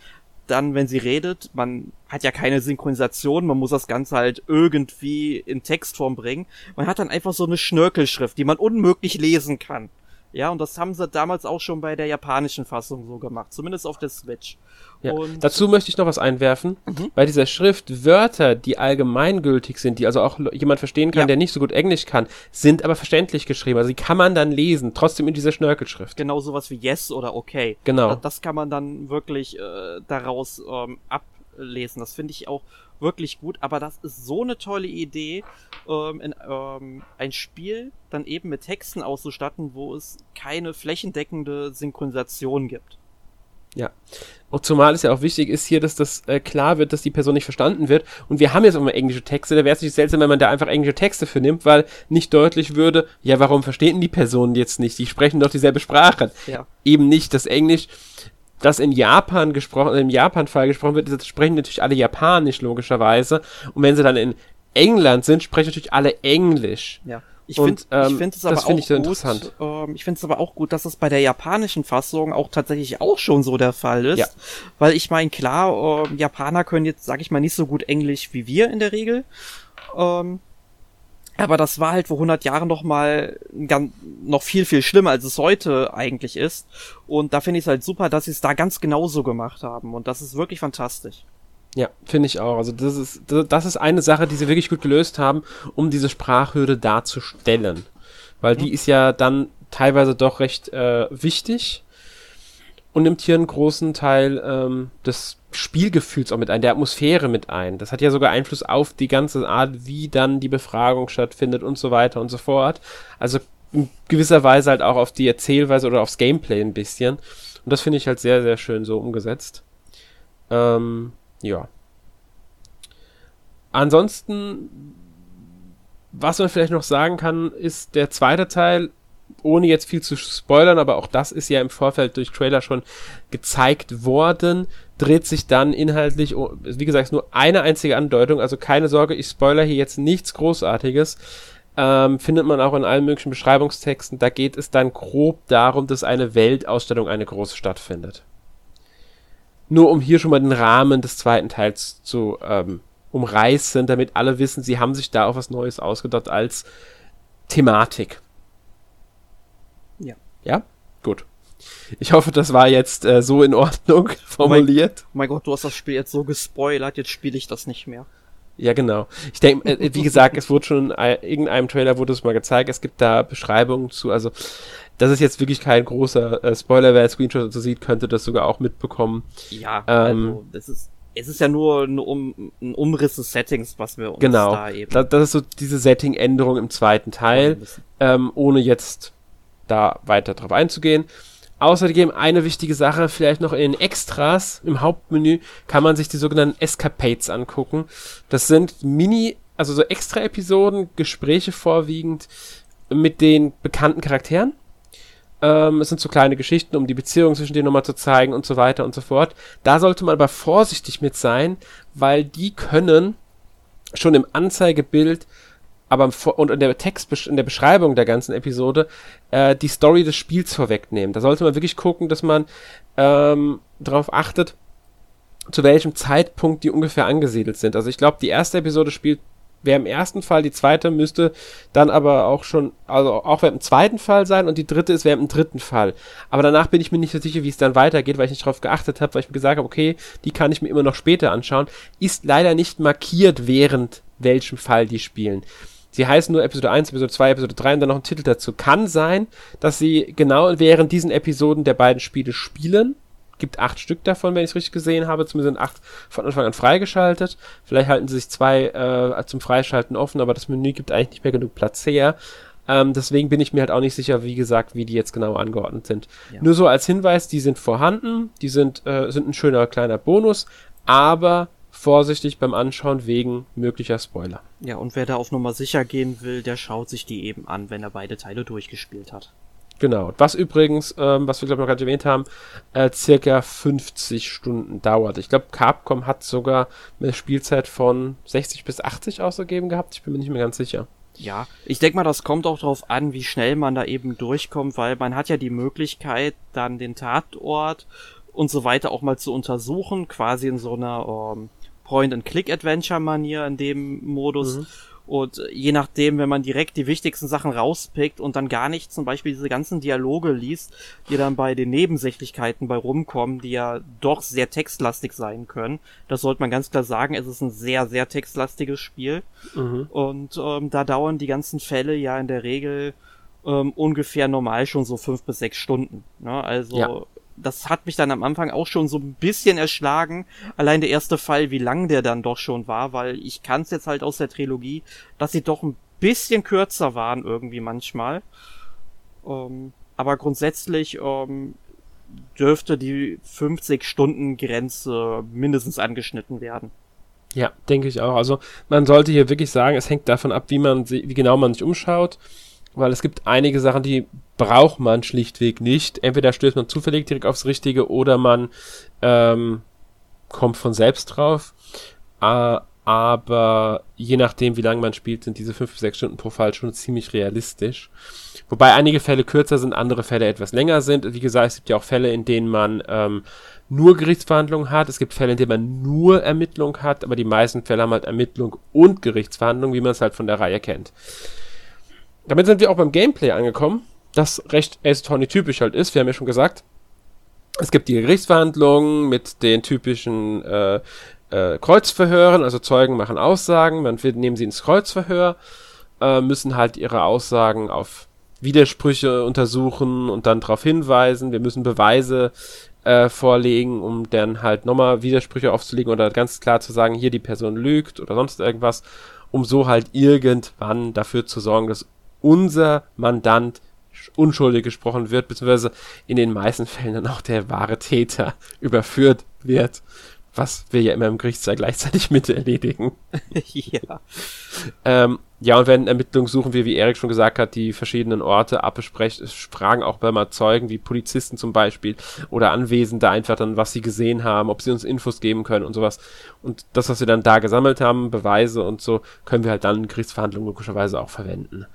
dann, wenn sie redet, man hat ja keine Synchronisation, man muss das Ganze halt irgendwie in Textform bringen. Man hat dann einfach so eine Schnörkelschrift, die man unmöglich lesen kann. Ja, und das haben sie damals auch schon bei der japanischen Fassung so gemacht, zumindest auf der Switch. Ja. Dazu möchte ich noch was einwerfen. Mhm. Bei dieser Schrift Wörter, die allgemeingültig sind, die also auch jemand verstehen kann, ja. der nicht so gut Englisch kann, sind aber verständlich geschrieben. Also die kann man dann lesen, trotzdem in dieser Schnörkelschrift. Genau sowas wie Yes oder Okay. Genau. Das, das kann man dann wirklich äh, daraus ähm, ablesen. Das finde ich auch wirklich gut, aber das ist so eine tolle Idee, ähm, in, ähm, ein Spiel dann eben mit Texten auszustatten, wo es keine flächendeckende Synchronisation gibt. Ja. Und zumal es ja auch wichtig ist hier, dass das äh, klar wird, dass die Person nicht verstanden wird. Und wir haben jetzt auch mal englische Texte. Da wäre es nicht seltsam, wenn man da einfach englische Texte für nimmt, weil nicht deutlich würde, ja, warum verstehen die Personen jetzt nicht? Die sprechen doch dieselbe Sprache. Ja. Eben nicht das Englisch, das in Japan gesprochen, im Japan-Fall gesprochen wird, das sprechen natürlich alle Japanisch, logischerweise. Und wenn sie dann in England sind, sprechen natürlich alle Englisch. Ja. Ich finde ähm, find es aber auch ich gut, ähm, ich finde es aber auch gut, dass es bei der japanischen Fassung auch tatsächlich auch schon so der Fall ist. Ja. Weil ich meine, klar, äh, Japaner können jetzt, sag ich mal, nicht so gut Englisch wie wir in der Regel. Ähm, aber das war halt vor 100 Jahren noch mal ganz, noch viel, viel schlimmer, als es heute eigentlich ist. Und da finde ich es halt super, dass sie es da ganz genauso gemacht haben. Und das ist wirklich fantastisch. Ja, finde ich auch. Also das ist, das ist eine Sache, die sie wirklich gut gelöst haben, um diese Sprachhürde darzustellen. Weil die ist ja dann teilweise doch recht äh, wichtig und nimmt hier einen großen Teil ähm, des Spielgefühls auch mit ein, der Atmosphäre mit ein. Das hat ja sogar Einfluss auf die ganze Art, wie dann die Befragung stattfindet und so weiter und so fort. Also in gewisser Weise halt auch auf die Erzählweise oder aufs Gameplay ein bisschen. Und das finde ich halt sehr, sehr schön so umgesetzt. Ähm, ja. ansonsten, was man vielleicht noch sagen kann, ist der zweite Teil, ohne jetzt viel zu spoilern, aber auch das ist ja im Vorfeld durch Trailer schon gezeigt worden, dreht sich dann inhaltlich, wie gesagt, nur eine einzige Andeutung, also keine Sorge, ich spoiler hier jetzt nichts Großartiges. Ähm, findet man auch in allen möglichen Beschreibungstexten. Da geht es dann grob darum, dass eine Weltausstellung eine große stattfindet. Nur um hier schon mal den Rahmen des zweiten Teils zu ähm, umreißen, damit alle wissen, sie haben sich da auch was Neues ausgedacht als Thematik. Ja. Ja? Gut. Ich hoffe, das war jetzt äh, so in Ordnung formuliert. Oh mein, oh mein Gott, du hast das Spiel jetzt so gespoilert, jetzt spiele ich das nicht mehr. Ja, genau. Ich denke, äh, wie gesagt, es wurde schon in irgendeinem Trailer wurde es mal gezeigt. Es gibt da Beschreibungen zu. Also, das ist jetzt wirklich kein großer äh, Spoiler. Wer Screenshot so sieht, könnte das sogar auch mitbekommen. Ja, ähm, also, das ist, es ist ja nur ein, um, ein Umriss des Settings, was wir uns genau, da eben. Genau. Das ist so diese Setting-Änderung im zweiten Teil, ähm, ohne jetzt da weiter drauf einzugehen. Außerdem eine wichtige Sache, vielleicht noch in den Extras im Hauptmenü kann man sich die sogenannten Escapades angucken. Das sind Mini, also so Extra-Episoden, Gespräche vorwiegend mit den bekannten Charakteren. Ähm, es sind so kleine Geschichten, um die Beziehung zwischen denen nochmal zu zeigen und so weiter und so fort. Da sollte man aber vorsichtig mit sein, weil die können schon im Anzeigebild aber und in der Text, in der Beschreibung der ganzen Episode äh, die Story des Spiels vorwegnehmen. Da sollte man wirklich gucken, dass man ähm, darauf achtet, zu welchem Zeitpunkt die ungefähr angesiedelt sind. Also ich glaube, die erste Episode spielt wäre im ersten Fall, die zweite müsste dann aber auch schon, also auch wäre im zweiten Fall sein und die dritte ist wäre im dritten Fall. Aber danach bin ich mir nicht so sicher, wie es dann weitergeht, weil ich nicht darauf geachtet habe, weil ich mir gesagt habe, okay, die kann ich mir immer noch später anschauen. Ist leider nicht markiert, während welchem Fall die spielen. Sie heißen nur Episode 1, Episode 2, Episode 3 und dann noch ein Titel dazu. Kann sein, dass sie genau während diesen Episoden der beiden Spiele spielen. Gibt acht Stück davon, wenn ich es richtig gesehen habe. Zumindest sind acht von Anfang an freigeschaltet. Vielleicht halten sie sich zwei äh, zum Freischalten offen, aber das Menü gibt eigentlich nicht mehr genug Platz her. Ähm, deswegen bin ich mir halt auch nicht sicher, wie gesagt, wie die jetzt genau angeordnet sind. Ja. Nur so als Hinweis, die sind vorhanden, die sind, äh, sind ein schöner kleiner Bonus, aber vorsichtig beim Anschauen wegen möglicher Spoiler. Ja, und wer da auf Nummer sicher gehen will, der schaut sich die eben an, wenn er beide Teile durchgespielt hat. Genau. Was übrigens, ähm, was wir glaube ich noch gerade erwähnt haben, äh, circa 50 Stunden dauert. Ich glaube, Capcom hat sogar eine Spielzeit von 60 bis 80 ausgegeben gehabt. Ich bin mir nicht mehr ganz sicher. Ja, ich denke mal, das kommt auch darauf an, wie schnell man da eben durchkommt, weil man hat ja die Möglichkeit, dann den Tatort und so weiter auch mal zu untersuchen, quasi in so einer ähm, Point-and-Click-Adventure-Manier in dem Modus. Mhm. Und je nachdem, wenn man direkt die wichtigsten Sachen rauspickt und dann gar nicht zum Beispiel diese ganzen Dialoge liest, die dann bei den Nebensächlichkeiten bei rumkommen, die ja doch sehr textlastig sein können. Das sollte man ganz klar sagen, es ist ein sehr, sehr textlastiges Spiel. Mhm. Und ähm, da dauern die ganzen Fälle ja in der Regel ähm, ungefähr normal schon so fünf bis sechs Stunden. Ne? Also ja das hat mich dann am Anfang auch schon so ein bisschen erschlagen. Allein der erste Fall, wie lang der dann doch schon war, weil ich kann es jetzt halt aus der Trilogie, dass sie doch ein bisschen kürzer waren irgendwie manchmal. Ähm, aber grundsätzlich ähm, dürfte die 50-Stunden-Grenze mindestens angeschnitten werden. Ja, denke ich auch. Also man sollte hier wirklich sagen, es hängt davon ab, wie man wie genau man sich umschaut weil es gibt einige Sachen, die braucht man schlichtweg nicht. Entweder stößt man zufällig direkt aufs Richtige oder man ähm, kommt von selbst drauf. Äh, aber je nachdem, wie lange man spielt, sind diese fünf bis sechs Stunden pro Fall schon ziemlich realistisch. Wobei einige Fälle kürzer sind, andere Fälle etwas länger sind. Wie gesagt, es gibt ja auch Fälle, in denen man ähm, nur Gerichtsverhandlungen hat. Es gibt Fälle, in denen man nur Ermittlung hat, aber die meisten Fälle haben halt Ermittlung und Gerichtsverhandlung, wie man es halt von der Reihe kennt. Damit sind wir auch beim Gameplay angekommen, das recht Ace Attorney typisch halt ist. Wir haben ja schon gesagt, es gibt die Gerichtsverhandlungen mit den typischen äh, äh, Kreuzverhören, also Zeugen machen Aussagen, man nehmen sie ins Kreuzverhör, äh, müssen halt ihre Aussagen auf Widersprüche untersuchen und dann darauf hinweisen. Wir müssen Beweise äh, vorlegen, um dann halt nochmal Widersprüche aufzulegen oder ganz klar zu sagen, hier die Person lügt oder sonst irgendwas, um so halt irgendwann dafür zu sorgen, dass unser Mandant unschuldig gesprochen wird, beziehungsweise in den meisten Fällen dann auch der wahre Täter überführt wird. was wir ja immer im Gerichtssaal gleichzeitig mit erledigen. ja. Ähm, ja, und wenn Ermittlungen suchen wir, wie Erik schon gesagt hat, die verschiedenen Orte abbesprechen, fragen auch bei mal Zeugen, wie Polizisten zum Beispiel oder Anwesende einfach dann, was sie gesehen haben, ob sie uns Infos geben können und sowas. Und das, was wir dann da gesammelt haben, Beweise und so, können wir halt dann in Gerichtsverhandlungen logischerweise auch verwenden.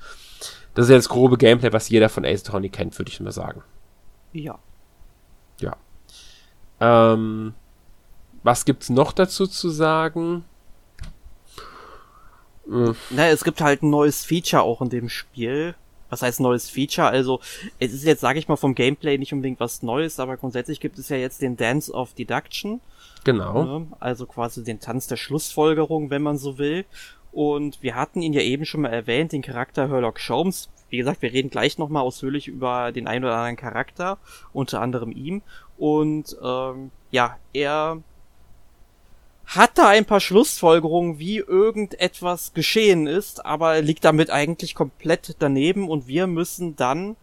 Das ist ja das grobe Gameplay, was jeder von Ace Attorney kennt, würde ich mal sagen. Ja. Ja. Ähm, was gibt's noch dazu zu sagen? Naja, es gibt halt ein neues Feature auch in dem Spiel. Was heißt neues Feature? Also, es ist jetzt, sage ich mal, vom Gameplay nicht unbedingt was Neues, aber grundsätzlich gibt es ja jetzt den Dance of Deduction. Genau. Ne? Also quasi den Tanz der Schlussfolgerung, wenn man so will. Und wir hatten ihn ja eben schon mal erwähnt, den Charakter Herlock Sholmes. Wie gesagt, wir reden gleich nochmal ausführlich über den einen oder anderen Charakter, unter anderem ihm. Und ähm, ja, er hat da ein paar Schlussfolgerungen, wie irgendetwas geschehen ist, aber liegt damit eigentlich komplett daneben und wir müssen dann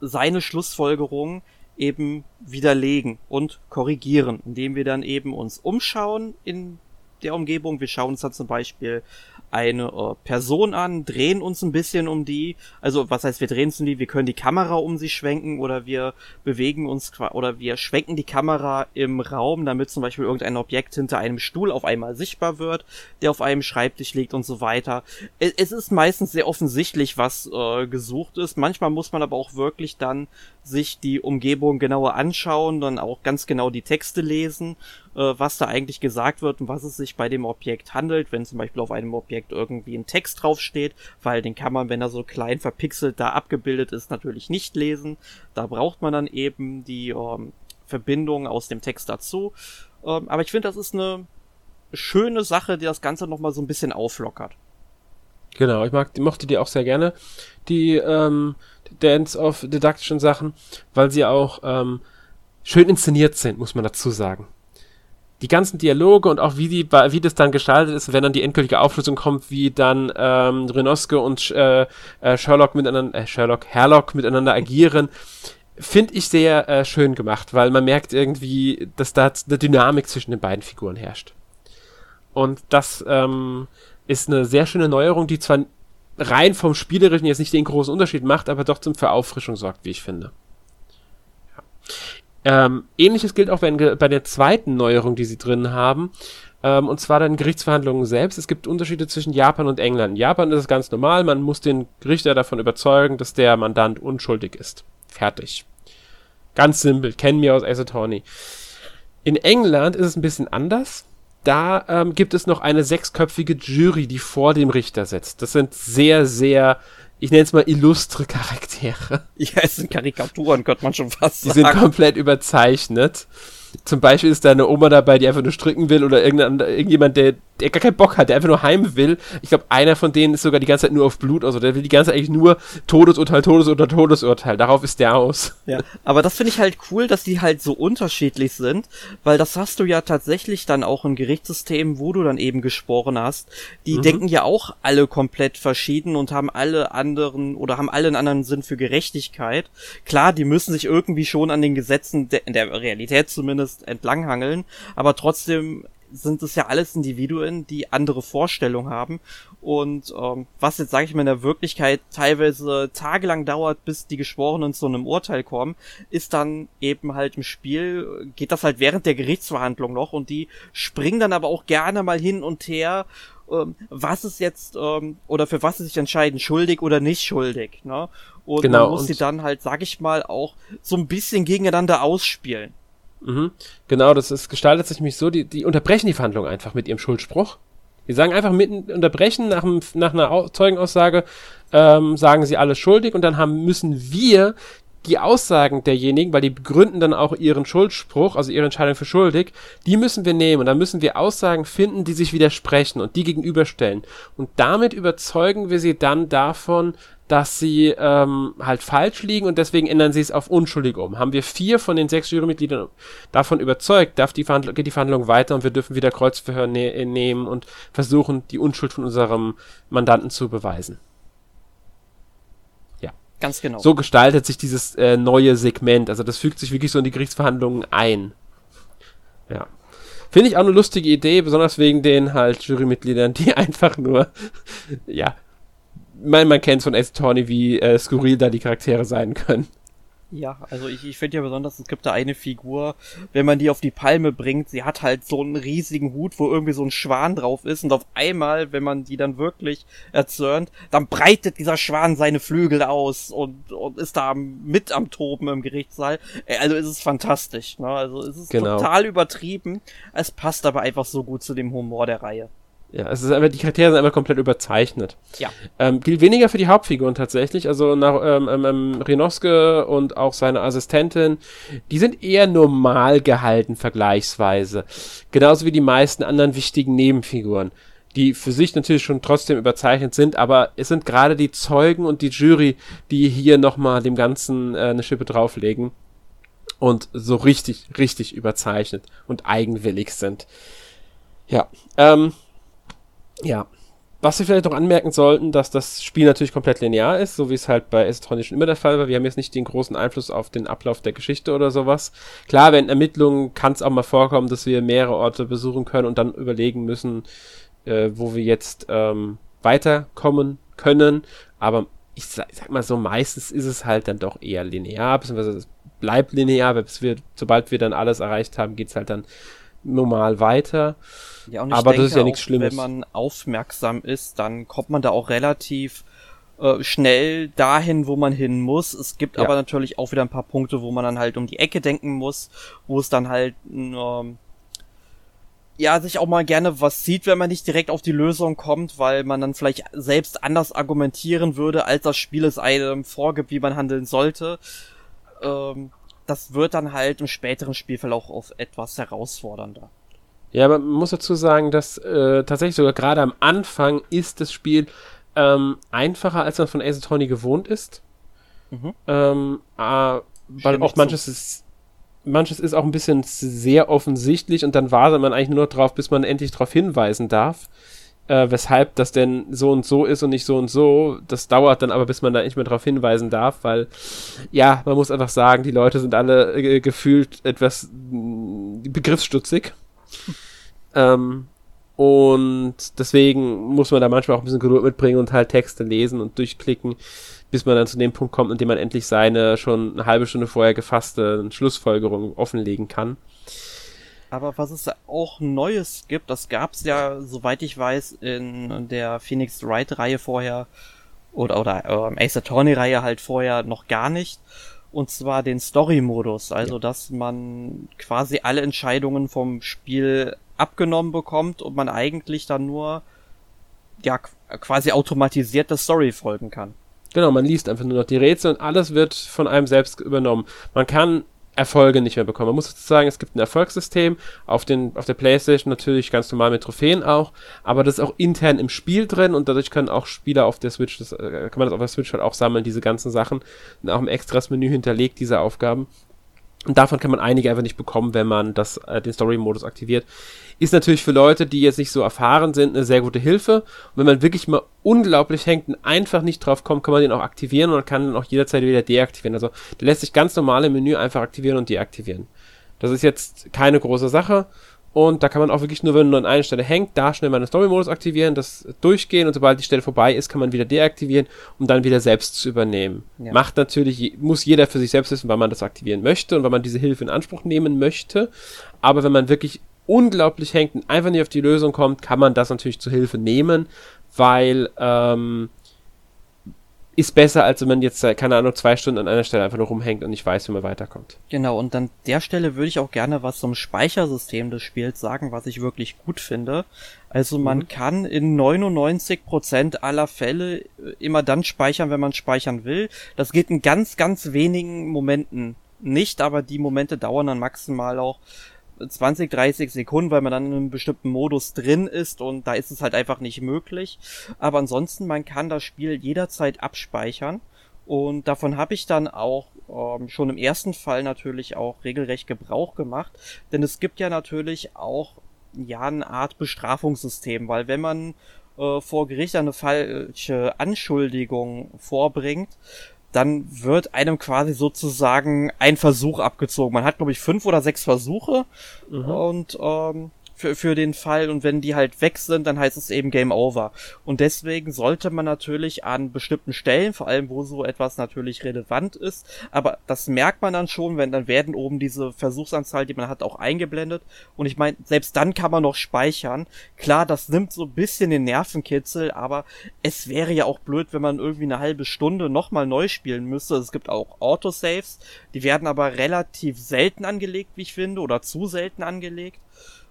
seine Schlussfolgerungen eben widerlegen und korrigieren, indem wir dann eben uns umschauen in der Umgebung. Wir schauen uns dann zum Beispiel eine äh, Person an, drehen uns ein bisschen um die, also was heißt wir drehen uns um die, wir können die Kamera um sie schwenken oder wir bewegen uns oder wir schwenken die Kamera im Raum, damit zum Beispiel irgendein Objekt hinter einem Stuhl auf einmal sichtbar wird, der auf einem Schreibtisch liegt und so weiter. Es, es ist meistens sehr offensichtlich, was äh, gesucht ist. Manchmal muss man aber auch wirklich dann sich die Umgebung genauer anschauen, dann auch ganz genau die Texte lesen, was da eigentlich gesagt wird und was es sich bei dem Objekt handelt, wenn zum Beispiel auf einem Objekt irgendwie ein Text draufsteht, weil den kann man, wenn er so klein verpixelt da abgebildet ist, natürlich nicht lesen. Da braucht man dann eben die ähm, Verbindung aus dem Text dazu. Ähm, aber ich finde, das ist eine schöne Sache, die das Ganze nochmal so ein bisschen auflockert. Genau, ich mag, mochte die auch sehr gerne, die ähm, Dance of Deduction Sachen, weil sie auch ähm, schön inszeniert sind, muss man dazu sagen. Die ganzen Dialoge und auch wie die, wie das dann gestaltet ist, wenn dann die endgültige Auflösung kommt, wie dann ähm, Renoske und äh, äh, Sherlock miteinander, äh, Sherlock, Herlock miteinander agieren, finde ich sehr äh, schön gemacht, weil man merkt irgendwie, dass da eine Dynamik zwischen den beiden Figuren herrscht. Und das ähm, ist eine sehr schöne Neuerung, die zwar rein vom Spielerischen jetzt nicht den großen Unterschied macht, aber doch zum für Auffrischung sorgt, wie ich finde. Ähm, ähnliches gilt auch wenn, bei der zweiten Neuerung, die sie drin haben, ähm, und zwar dann Gerichtsverhandlungen selbst. Es gibt Unterschiede zwischen Japan und England. In Japan ist es ganz normal, man muss den Richter davon überzeugen, dass der Mandant unschuldig ist. Fertig. Ganz simpel, kennen wir aus Ace Attorney. In England ist es ein bisschen anders da ähm, gibt es noch eine sechsköpfige Jury, die vor dem Richter sitzt. Das sind sehr, sehr, ich nenne es mal illustre Charaktere. Ja, es sind Karikaturen, könnte man schon fast sagen. Die sind komplett überzeichnet. Zum Beispiel ist da eine Oma dabei, die einfach nur stricken will oder irgendjemand, der, der gar keinen Bock hat, der einfach nur heim will. Ich glaube, einer von denen ist sogar die ganze Zeit nur auf Blut, also der will die ganze Zeit eigentlich nur Todesurteil, Todesurteil, Todesurteil. Darauf ist der aus. Ja, aber das finde ich halt cool, dass die halt so unterschiedlich sind, weil das hast du ja tatsächlich dann auch im Gerichtssystem, wo du dann eben gesprochen hast. Die mhm. denken ja auch alle komplett verschieden und haben alle anderen oder haben alle einen anderen Sinn für Gerechtigkeit. Klar, die müssen sich irgendwie schon an den Gesetzen de in der Realität zumindest entlanghangeln, aber trotzdem sind es ja alles Individuen, die andere Vorstellungen haben. Und ähm, was jetzt, sage ich mal, in der Wirklichkeit teilweise tagelang dauert, bis die Geschworenen zu einem Urteil kommen, ist dann eben halt im Spiel, geht das halt während der Gerichtsverhandlung noch und die springen dann aber auch gerne mal hin und her ähm, was ist jetzt ähm, oder für was sie sich entscheiden, schuldig oder nicht schuldig. Ne? Und genau, man muss sie dann halt, sag ich mal, auch so ein bisschen gegeneinander ausspielen. Mhm. Genau, das ist, gestaltet sich nämlich so, die, die unterbrechen die Verhandlung einfach mit ihrem Schuldspruch. Die sagen einfach mitten unterbrechen nach, nach einer Zeugenaussage, ähm, sagen sie alles schuldig und dann haben, müssen wir die Aussagen derjenigen, weil die begründen dann auch ihren Schuldspruch, also ihre Entscheidung für schuldig, die müssen wir nehmen und dann müssen wir Aussagen finden, die sich widersprechen und die gegenüberstellen. Und damit überzeugen wir sie dann davon, dass sie ähm, halt falsch liegen und deswegen ändern sie es auf unschuldig um. Haben wir vier von den sechs Jurymitgliedern davon überzeugt, darf die Verhandlung, geht die Verhandlung weiter und wir dürfen wieder Kreuzverhör ne nehmen und versuchen, die Unschuld von unserem Mandanten zu beweisen. Ja. Ganz genau. So gestaltet sich dieses äh, neue Segment. Also das fügt sich wirklich so in die Gerichtsverhandlungen ein. Ja. Finde ich auch eine lustige Idee, besonders wegen den halt Jurymitgliedern, die einfach nur, ja, man, man kennt von Ace Tawny, wie äh, skurril da die Charaktere sein können. Ja, also ich, ich finde ja besonders, es gibt da eine Figur, wenn man die auf die Palme bringt, sie hat halt so einen riesigen Hut, wo irgendwie so ein Schwan drauf ist und auf einmal, wenn man die dann wirklich erzürnt, dann breitet dieser Schwan seine Flügel aus und, und ist da mit am Toben im Gerichtssaal. Äh, also ist es fantastisch, ne? Also es ist genau. total übertrieben, es passt aber einfach so gut zu dem Humor der Reihe. Ja, es ist einfach, die Charaktere sind einfach komplett überzeichnet. Ja. Ähm, gilt weniger für die Hauptfiguren tatsächlich. Also nach ähm, ähm, ähm, Renoske und auch seine Assistentin, die sind eher normal gehalten vergleichsweise. Genauso wie die meisten anderen wichtigen Nebenfiguren. Die für sich natürlich schon trotzdem überzeichnet sind, aber es sind gerade die Zeugen und die Jury, die hier nochmal dem Ganzen äh, eine Schippe drauflegen und so richtig, richtig überzeichnet und eigenwillig sind. Ja, ähm, ja. Was wir vielleicht noch anmerken sollten, dass das Spiel natürlich komplett linear ist, so wie es halt bei Esotronic schon immer der Fall war. Wir haben jetzt nicht den großen Einfluss auf den Ablauf der Geschichte oder sowas. Klar, während Ermittlungen kann es auch mal vorkommen, dass wir mehrere Orte besuchen können und dann überlegen müssen, äh, wo wir jetzt ähm, weiterkommen können. Aber ich sag, ich sag, mal so, meistens ist es halt dann doch eher linear, beziehungsweise es bleibt linear, bis wir, sobald wir dann alles erreicht haben, geht's halt dann normal weiter. Ja, und ich aber das ist ja nichts Schlimmes. Wenn man aufmerksam ist, dann kommt man da auch relativ äh, schnell dahin, wo man hin muss. Es gibt ja. aber natürlich auch wieder ein paar Punkte, wo man dann halt um die Ecke denken muss, wo es dann halt ähm, ja, sich auch mal gerne was sieht, wenn man nicht direkt auf die Lösung kommt, weil man dann vielleicht selbst anders argumentieren würde, als das Spiel es einem vorgibt, wie man handeln sollte. Ähm, das wird dann halt im späteren Spielverlauf auch etwas herausfordernder. Ja, aber man muss dazu sagen, dass äh, tatsächlich sogar gerade am Anfang ist das Spiel ähm, einfacher, als man von Ace Attorney gewohnt ist. Mhm. Ähm, äh, weil auch manches ist, manches ist auch ein bisschen sehr offensichtlich und dann wartet man eigentlich nur noch drauf, bis man endlich darauf hinweisen darf. Äh, weshalb das denn so und so ist und nicht so und so. Das dauert dann aber, bis man da nicht mehr darauf hinweisen darf, weil, ja, man muss einfach sagen, die Leute sind alle äh, gefühlt etwas äh, begriffsstutzig. Ähm, und deswegen muss man da manchmal auch ein bisschen Geduld mitbringen und halt Texte lesen und durchklicken, bis man dann zu dem Punkt kommt, in dem man endlich seine schon eine halbe Stunde vorher gefasste Schlussfolgerung offenlegen kann. Aber was es auch Neues gibt, das gab es ja, soweit ich weiß, in der Phoenix Wright-Reihe vorher oder, oder äh, Ace Attorney-Reihe halt vorher noch gar nicht. Und zwar den Story-Modus, also ja. dass man quasi alle Entscheidungen vom Spiel abgenommen bekommt und man eigentlich dann nur ja quasi automatisiert der Story folgen kann. Genau, man liest einfach nur noch die Rätsel und alles wird von einem selbst übernommen. Man kann Erfolge nicht mehr bekommen. Man muss sagen, es gibt ein Erfolgssystem auf, den, auf der Playstation natürlich ganz normal mit Trophäen auch, aber das ist auch intern im Spiel drin und dadurch können auch Spieler auf der Switch, das, äh, kann man das auf der Switch halt auch sammeln, diese ganzen Sachen, und auch im Extras-Menü hinterlegt, diese Aufgaben. Und davon kann man einige einfach nicht bekommen, wenn man das, äh, den Story-Modus aktiviert. Ist natürlich für Leute, die jetzt nicht so erfahren sind, eine sehr gute Hilfe. Und wenn man wirklich mal unglaublich hängt und einfach nicht drauf kommt, kann man den auch aktivieren und kann dann auch jederzeit wieder deaktivieren. Also der lässt sich ganz normal im Menü einfach aktivieren und deaktivieren. Das ist jetzt keine große Sache. Und da kann man auch wirklich nur, wenn man an einer Stelle hängt, da schnell mal den Story-Modus aktivieren, das durchgehen und sobald die Stelle vorbei ist, kann man wieder deaktivieren, um dann wieder selbst zu übernehmen. Ja. Macht natürlich, muss jeder für sich selbst wissen, wann man das aktivieren möchte und wann man diese Hilfe in Anspruch nehmen möchte. Aber wenn man wirklich unglaublich hängt und einfach nicht auf die Lösung kommt, kann man das natürlich zur Hilfe nehmen, weil ähm, ist besser, als wenn man jetzt, äh, keine Ahnung, zwei Stunden an einer Stelle einfach nur rumhängt und nicht weiß, wie man weiterkommt. Genau, und an der Stelle würde ich auch gerne was zum Speichersystem des Spiels sagen, was ich wirklich gut finde. Also man mhm. kann in 99% aller Fälle äh, immer dann speichern, wenn man speichern will. Das geht in ganz, ganz wenigen Momenten nicht, aber die Momente dauern dann maximal auch 20, 30 Sekunden, weil man dann in einem bestimmten Modus drin ist und da ist es halt einfach nicht möglich. Aber ansonsten, man kann das Spiel jederzeit abspeichern und davon habe ich dann auch ähm, schon im ersten Fall natürlich auch regelrecht Gebrauch gemacht, denn es gibt ja natürlich auch ja eine Art Bestrafungssystem, weil wenn man äh, vor Gericht eine falsche Anschuldigung vorbringt, dann wird einem quasi sozusagen ein Versuch abgezogen. Man hat, glaube ich, fünf oder sechs Versuche mhm. und ähm, für, für den Fall und wenn die halt weg sind, dann heißt es eben Game Over. Und deswegen sollte man natürlich an bestimmten Stellen, vor allem wo so etwas natürlich relevant ist, aber das merkt man dann schon, wenn dann werden oben diese Versuchsanzahl, die man hat, auch eingeblendet. Und ich meine, selbst dann kann man noch speichern. Klar, das nimmt so ein bisschen den Nervenkitzel, aber es wäre ja auch blöd, wenn man irgendwie eine halbe Stunde nochmal neu spielen müsste. Es gibt auch Autosaves, die werden aber relativ selten angelegt, wie ich finde, oder zu selten angelegt.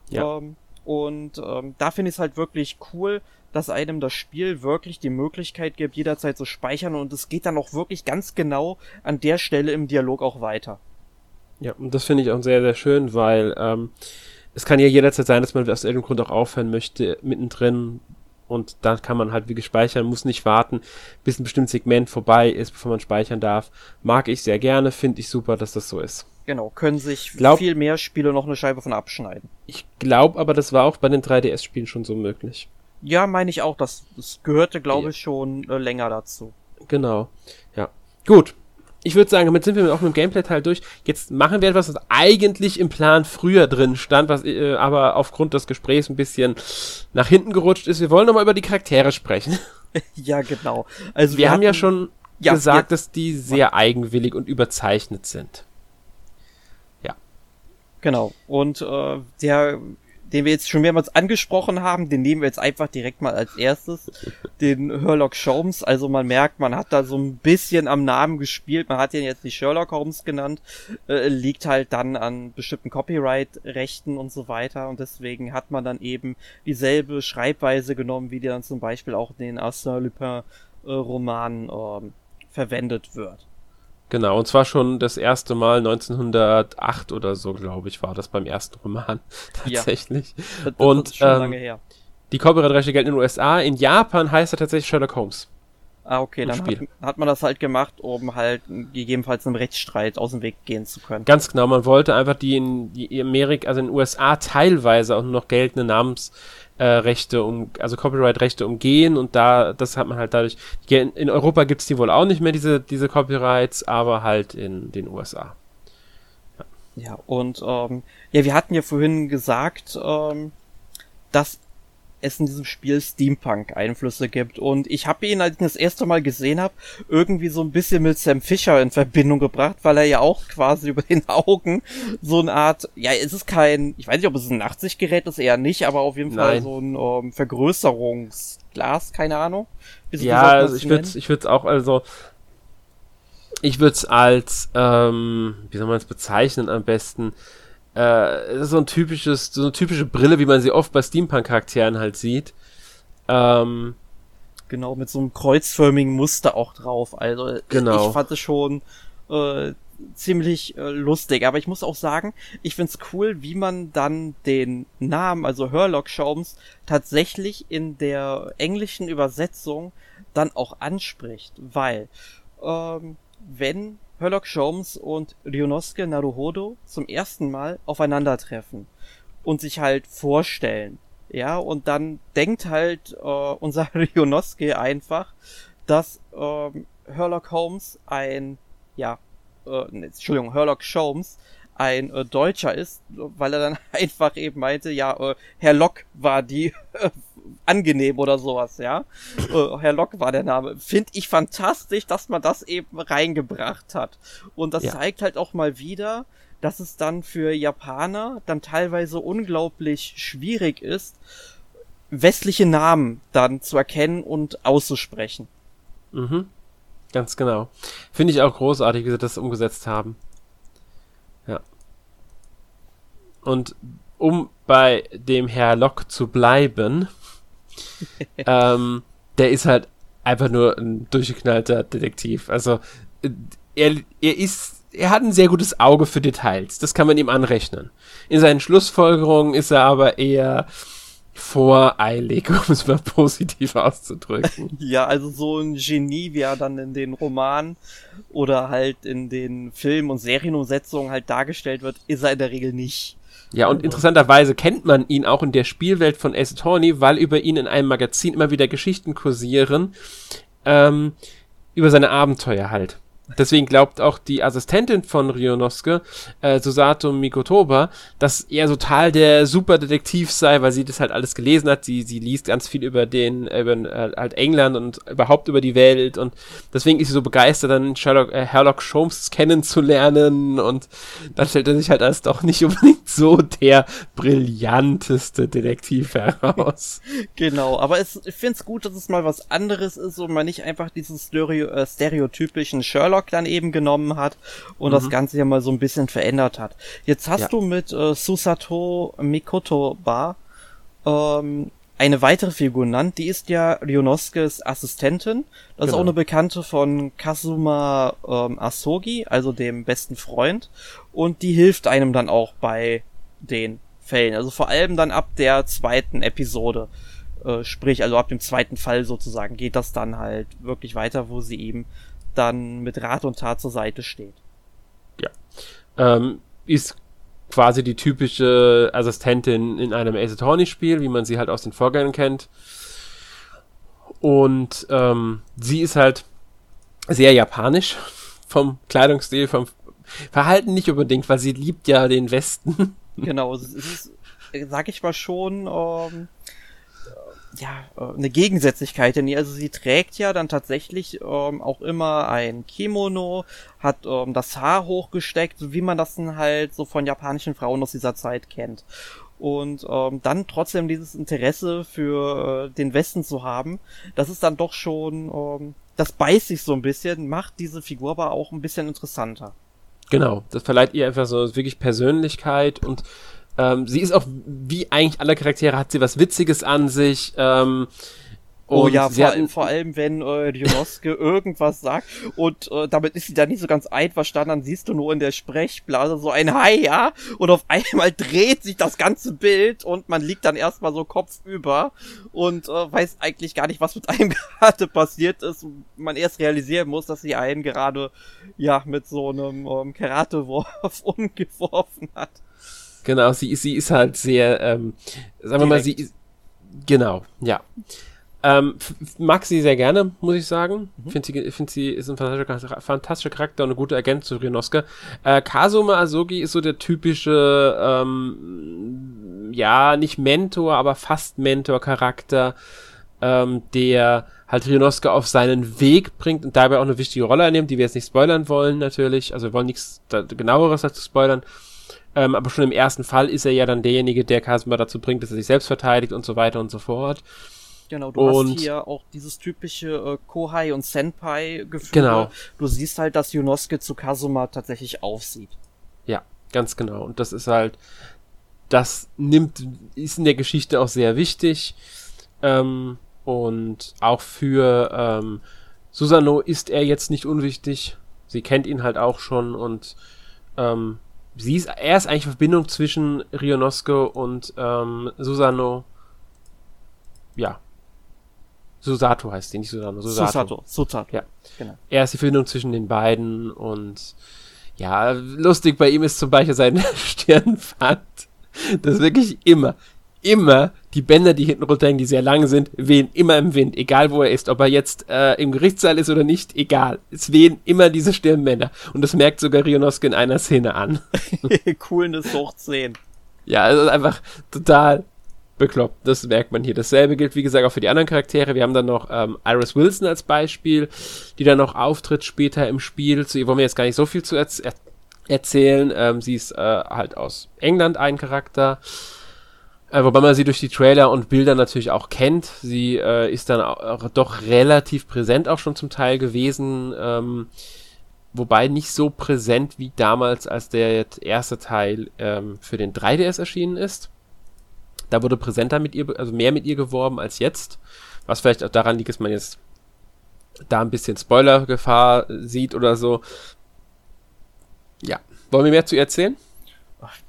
Ja. Ähm, und ähm, da finde ich es halt wirklich cool, dass einem das Spiel wirklich die Möglichkeit gibt, jederzeit zu speichern und es geht dann auch wirklich ganz genau an der Stelle im Dialog auch weiter. Ja, und das finde ich auch sehr, sehr schön, weil ähm, es kann ja jederzeit sein, dass man aus irgendeinem Grund auch aufhören möchte, mittendrin und dann kann man halt wirklich speichern, muss nicht warten, bis ein bestimmtes Segment vorbei ist, bevor man speichern darf. Mag ich sehr gerne, finde ich super, dass das so ist. Genau, können sich glaub, viel mehr Spiele noch eine Scheibe von abschneiden. Ich glaube aber, das war auch bei den 3DS-Spielen schon so möglich. Ja, meine ich auch. Das, das gehörte, glaube ich, schon äh, länger dazu. Genau. Ja. Gut. Ich würde sagen, damit sind wir auch mit dem Gameplay-Teil durch. Jetzt machen wir etwas, was eigentlich im Plan früher drin stand, was äh, aber aufgrund des Gesprächs ein bisschen nach hinten gerutscht ist. Wir wollen nochmal über die Charaktere sprechen. ja, genau. Also wir, wir haben ja schon ja, gesagt, dass die sehr eigenwillig und überzeichnet sind. Genau. Und äh, der, den wir jetzt schon mehrmals angesprochen haben, den nehmen wir jetzt einfach direkt mal als erstes. Den Sherlock Holmes. Also man merkt, man hat da so ein bisschen am Namen gespielt. Man hat ihn jetzt nicht Sherlock Holmes genannt. Äh, liegt halt dann an bestimmten Copyright-Rechten und so weiter. Und deswegen hat man dann eben dieselbe Schreibweise genommen, wie die dann zum Beispiel auch in den Arsène Lupin-Romanen äh, verwendet wird. Genau, und zwar schon das erste Mal 1908 oder so, glaube ich, war das beim ersten Roman tatsächlich. Ja, das, das und schon ähm, lange her. die Copyright-Rechte gelten in den USA. In Japan heißt er tatsächlich Sherlock Holmes. Ah, okay, dann hat, hat, man das halt gemacht, um halt gegebenenfalls einem Rechtsstreit aus dem Weg gehen zu können. Ganz genau, man wollte einfach die in die Amerika, also in den USA teilweise auch noch geltende Namens äh, Rechte um, also Copyright-Rechte umgehen und da, das hat man halt dadurch, in Europa gibt's die wohl auch nicht mehr, diese, diese Copyrights, aber halt in den USA. Ja, ja und ähm, ja, wir hatten ja vorhin gesagt, ähm, dass es in diesem Spiel Steampunk-Einflüsse gibt. Und ich habe ihn, als ich ihn das erste Mal gesehen habe, irgendwie so ein bisschen mit Sam Fisher in Verbindung gebracht, weil er ja auch quasi über den Augen so eine Art, ja, es ist kein, ich weiß nicht, ob es ein Nachtsichtgerät ist, eher nicht, aber auf jeden Nein. Fall so ein um, ähm, Vergrößerungsglas, keine Ahnung. Ja, also ich würde ich würde auch, also ich würde es als, ähm, wie soll man es bezeichnen am besten, äh, so ein typisches, so eine typische Brille, wie man sie oft bei Steampunk-Charakteren halt sieht. Ähm, genau, mit so einem kreuzförmigen Muster auch drauf. Also genau. ich fand es schon äh, ziemlich äh, lustig. Aber ich muss auch sagen, ich find's cool, wie man dann den Namen, also Herlock Schaums, tatsächlich in der englischen Übersetzung dann auch anspricht. Weil, ähm, wenn Sherlock Holmes und Ryunosuke Naruhodo zum ersten Mal aufeinandertreffen und sich halt vorstellen. Ja, und dann denkt halt äh, unser Ryunosuke einfach, dass ähm, Sherlock Holmes ein, ja, äh, Entschuldigung, Sherlock Holmes ein äh, Deutscher ist, weil er dann einfach eben meinte, ja, äh, Herr Lock war die angenehm oder sowas, ja. Äh, Herr Lock war der Name. Finde ich fantastisch, dass man das eben reingebracht hat. Und das ja. zeigt halt auch mal wieder, dass es dann für Japaner dann teilweise unglaublich schwierig ist, westliche Namen dann zu erkennen und auszusprechen. Mhm. Ganz genau. Finde ich auch großartig, wie sie das umgesetzt haben. Ja. Und um bei dem Herr Lock zu bleiben, ähm, der ist halt einfach nur ein durchgeknallter Detektiv. Also er, er ist, er hat ein sehr gutes Auge für Details. Das kann man ihm anrechnen. In seinen Schlussfolgerungen ist er aber eher voreilig, um es mal positiv auszudrücken. ja, also so ein Genie, wie er dann in den Romanen oder halt in den Film- und Serienumsetzungen halt dargestellt wird, ist er in der Regel nicht. Ja, und interessanterweise kennt man ihn auch in der Spielwelt von Ace Attorney, weil über ihn in einem Magazin immer wieder Geschichten kursieren, ähm, über seine Abenteuer halt. Deswegen glaubt auch die Assistentin von Rionosuke, äh, Susato Mikotoba, dass er so Teil der Superdetektiv sei, weil sie das halt alles gelesen hat. Sie, sie liest ganz viel über den, über äh, halt England und überhaupt über die Welt und deswegen ist sie so begeistert, dann Sherlock, äh, Herlock Holmes kennenzulernen und dann stellt er sich halt als doch nicht unbedingt so der brillanteste Detektiv heraus. genau, aber es, ich finde es gut, dass es mal was anderes ist und man nicht einfach diesen Stereo, äh, stereotypischen Sherlock dann eben genommen hat und mhm. das Ganze ja mal so ein bisschen verändert hat. Jetzt hast ja. du mit äh, Susato Mikotoba ähm, eine weitere Figur genannt, die ist ja Ryonoskes Assistentin. Das genau. ist auch eine Bekannte von Kazuma ähm, Asogi, also dem besten Freund. Und die hilft einem dann auch bei den Fällen. Also vor allem dann ab der zweiten Episode. Äh, sprich, also ab dem zweiten Fall sozusagen geht das dann halt wirklich weiter, wo sie ihm dann mit Rat und Tat zur Seite steht. Ja. Ähm, ist quasi die typische Assistentin in einem Ace Attorney-Spiel, wie man sie halt aus den Vorgängern kennt. Und ähm, sie ist halt sehr japanisch vom Kleidungsstil, vom Verhalten nicht unbedingt, weil sie liebt ja den Westen. Genau, es ist, sag ich mal schon, ähm, ja, äh, eine Gegensätzlichkeit in ihr. Also sie trägt ja dann tatsächlich ähm, auch immer ein Kimono, hat ähm, das Haar hochgesteckt, wie man das dann halt so von japanischen Frauen aus dieser Zeit kennt. Und ähm, dann trotzdem dieses Interesse für äh, den Westen zu haben, das ist dann doch schon, ähm, das beißt sich so ein bisschen, macht diese Figur aber auch ein bisschen interessanter. Genau, das verleiht ihr einfach so wirklich Persönlichkeit und ähm, sie ist auch, wie eigentlich alle Charaktere, hat sie was Witziges an sich. Ähm, oh ja, vor, hatten, vor, allem, wenn äh, Rionoske irgendwas sagt und äh, damit ist sie da nicht so ganz einverstanden, dann siehst du nur in der Sprechblase so ein Hai, ja, und auf einmal dreht sich das ganze Bild und man liegt dann erstmal so kopfüber und äh, weiß eigentlich gar nicht, was mit einem gerade passiert ist. Und man erst realisieren muss, dass sie einen gerade, ja, mit so einem ähm, Karatewurf umgeworfen hat. Genau, sie, sie ist halt sehr, ähm, sagen wir mal, sie ist, genau, ja. Ähm, mag sie sehr gerne, muss ich sagen. Mhm. Finde sie, find sie ist ein fantastischer, fantastischer Charakter und eine gute Agent zu Rinosuke. Äh, Kazuma Asogi ist so der typische, ähm, ja, nicht Mentor, aber fast Mentor-Charakter, ähm, der halt Rinosuke auf seinen Weg bringt und dabei auch eine wichtige Rolle einnimmt, die wir jetzt nicht spoilern wollen, natürlich. Also wir wollen nichts genaueres dazu spoilern. Ähm, aber schon im ersten Fall ist er ja dann derjenige, der Kasuma dazu bringt, dass er sich selbst verteidigt und so weiter und so fort. Genau, du und, hast hier auch dieses typische äh, Kohai und Senpai-Gefühl. Genau. Du siehst halt, dass Yunosuke zu Kazuma tatsächlich aufsieht. Ja, ganz genau. Und das ist halt, das nimmt, ist in der Geschichte auch sehr wichtig. Ähm, und auch für ähm, Susano ist er jetzt nicht unwichtig. Sie kennt ihn halt auch schon und ähm, sie ist, er ist eigentlich Verbindung zwischen Rionosuke und ähm, Susano. Ja. Susato heißt sie, nicht Susano. Susato. Susato. Susato. Ja. Genau. Er ist die Verbindung zwischen den beiden und ja, lustig bei ihm ist zum Beispiel sein Stirnpfand. Das ist wirklich immer, immer die Bänder, die hinten runterhängen, die sehr lang sind, wehen immer im Wind, egal wo er ist. Ob er jetzt äh, im Gerichtssaal ist oder nicht, egal. Es wehen immer diese Stirnbänder. Und das merkt sogar Rionoske in einer Szene an. Coolness hoch 10. Ja, also einfach total bekloppt. Das merkt man hier. Dasselbe gilt, wie gesagt, auch für die anderen Charaktere. Wir haben dann noch ähm, Iris Wilson als Beispiel, die dann noch auftritt später im Spiel. Zu ihr wollen wir jetzt gar nicht so viel zu erz erzählen. Ähm, sie ist äh, halt aus England ein Charakter. Äh, wobei man sie durch die Trailer und Bilder natürlich auch kennt. Sie äh, ist dann auch, doch relativ präsent auch schon zum Teil gewesen. Ähm, wobei nicht so präsent wie damals, als der erste Teil ähm, für den 3DS erschienen ist. Da wurde präsenter mit ihr, also mehr mit ihr geworben als jetzt. Was vielleicht auch daran liegt, dass man jetzt da ein bisschen Spoilergefahr sieht oder so. Ja. Wollen wir mehr zu ihr erzählen?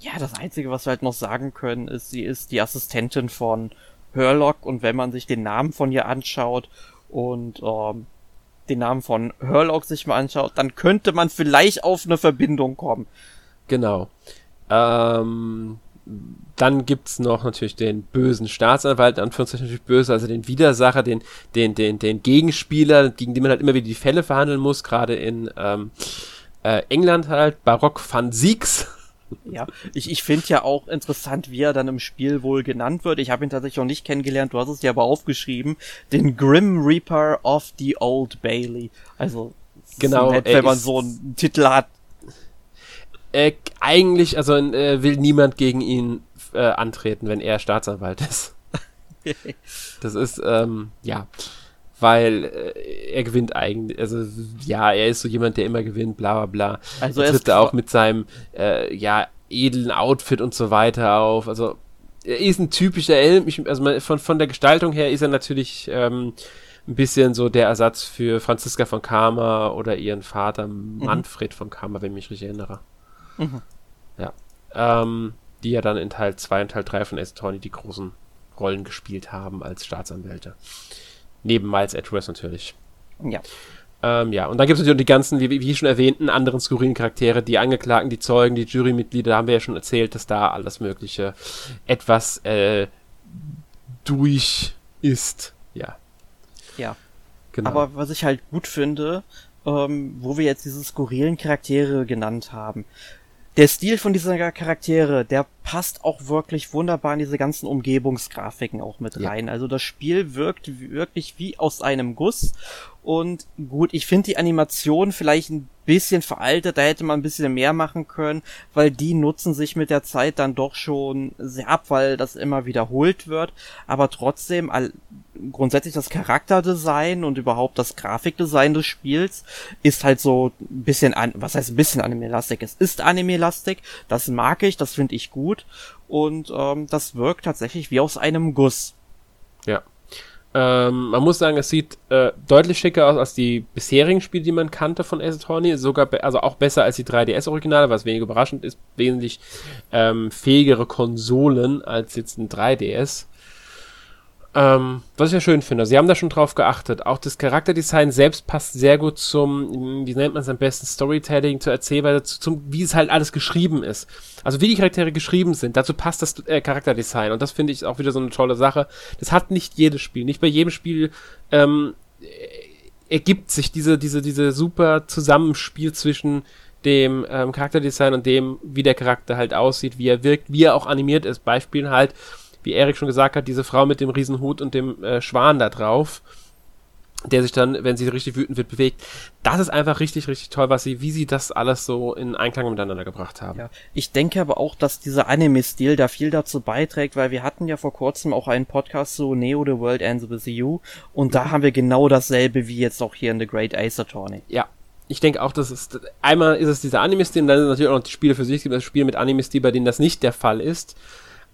Ja, das Einzige, was wir halt noch sagen können, ist, sie ist die Assistentin von Herlock und wenn man sich den Namen von ihr anschaut und ähm, den Namen von Herlock sich mal anschaut, dann könnte man vielleicht auf eine Verbindung kommen. Genau. Ähm, dann gibt's noch natürlich den bösen Staatsanwalt, Anführungszeichen natürlich böse, also den Widersacher, den, den, den, den Gegenspieler, gegen den man halt immer wieder die Fälle verhandeln muss, gerade in ähm, äh, England halt, Barock van Siegs. Ja, ich, ich finde ja auch interessant, wie er dann im Spiel wohl genannt wird. Ich habe ihn tatsächlich noch nicht kennengelernt, du hast es dir aber aufgeschrieben. Den Grim Reaper of the Old Bailey. Also, genau, nett, wenn man so einen Titel hat. Äh, eigentlich, also äh, will niemand gegen ihn äh, antreten, wenn er Staatsanwalt ist. das ist, ähm, ja weil äh, er gewinnt eigentlich, also ja, er ist so jemand, der immer gewinnt, bla bla bla. Also er tritt auch mit seinem äh, ja edlen Outfit und so weiter auf. Also er ist ein typischer Elm. Ich, also von, von der Gestaltung her ist er natürlich ähm, ein bisschen so der Ersatz für Franziska von Karma oder ihren Vater mhm. Manfred von Karma, wenn ich mich richtig erinnere. Mhm. Ja. Ähm, die ja dann in Teil 2 und Teil 3 von S. Tony die großen Rollen gespielt haben als Staatsanwälte. Neben Miles Edgeworth natürlich. Ja. Ähm, ja, und dann gibt es natürlich die ganzen, wie, wie schon erwähnten, anderen skurrilen Charaktere, die Angeklagten, die Zeugen, die Jurymitglieder, da haben wir ja schon erzählt, dass da alles Mögliche etwas äh, durch ist. Ja. Ja. Genau. Aber was ich halt gut finde, ähm, wo wir jetzt diese skurrilen Charaktere genannt haben, der Stil von dieser Charaktere, der passt auch wirklich wunderbar in diese ganzen Umgebungsgrafiken auch mit rein. Ja. Also das Spiel wirkt wirklich wie aus einem Guss. Und gut, ich finde die Animation vielleicht ein bisschen veraltet, da hätte man ein bisschen mehr machen können, weil die nutzen sich mit der Zeit dann doch schon sehr ab, weil das immer wiederholt wird. Aber trotzdem, grundsätzlich das Charakterdesign und überhaupt das Grafikdesign des Spiels ist halt so ein bisschen, an, was heißt ein bisschen anime-lastig? Es ist anime-lastig, das mag ich, das finde ich gut und ähm, das wirkt tatsächlich wie aus einem Guss. Ja. Ähm, man muss sagen, es sieht äh, deutlich schicker aus als die bisherigen Spiele, die man kannte von Ace Attorney. Sogar, also auch besser als die 3DS-Originale, was wenig überraschend ist. Wesentlich ähm, fähigere Konsolen als jetzt ein 3DS. Ähm, was ich ja schön finde. Sie haben da schon drauf geachtet. Auch das Charakterdesign selbst passt sehr gut zum, wie nennt man es am besten, Storytelling, zur Erzählweise, zu, zum, wie es halt alles geschrieben ist. Also wie die Charaktere geschrieben sind. Dazu passt das äh, Charakterdesign. Und das finde ich auch wieder so eine tolle Sache. Das hat nicht jedes Spiel. Nicht bei jedem Spiel ähm, ergibt sich diese, diese, diese super Zusammenspiel zwischen dem ähm, Charakterdesign und dem, wie der Charakter halt aussieht, wie er wirkt, wie er auch animiert ist. Beispiel halt, wie Erik schon gesagt hat, diese Frau mit dem Riesenhut und dem äh, Schwan da drauf, der sich dann, wenn sie richtig wütend wird, bewegt. Das ist einfach richtig, richtig toll, was sie, wie sie das alles so in Einklang miteinander gebracht haben. Ja, ich denke aber auch, dass dieser Anime-Stil da viel dazu beiträgt, weil wir hatten ja vor kurzem auch einen Podcast so Neo The World Ends With You und mhm. da haben wir genau dasselbe wie jetzt auch hier in The Great Ace Attorney. Ja, ich denke auch, dass es einmal ist es dieser Anime-Stil und dann sind natürlich auch noch die Spiele für sich, es gibt das Spiel mit Anime-Stil, bei denen das nicht der Fall ist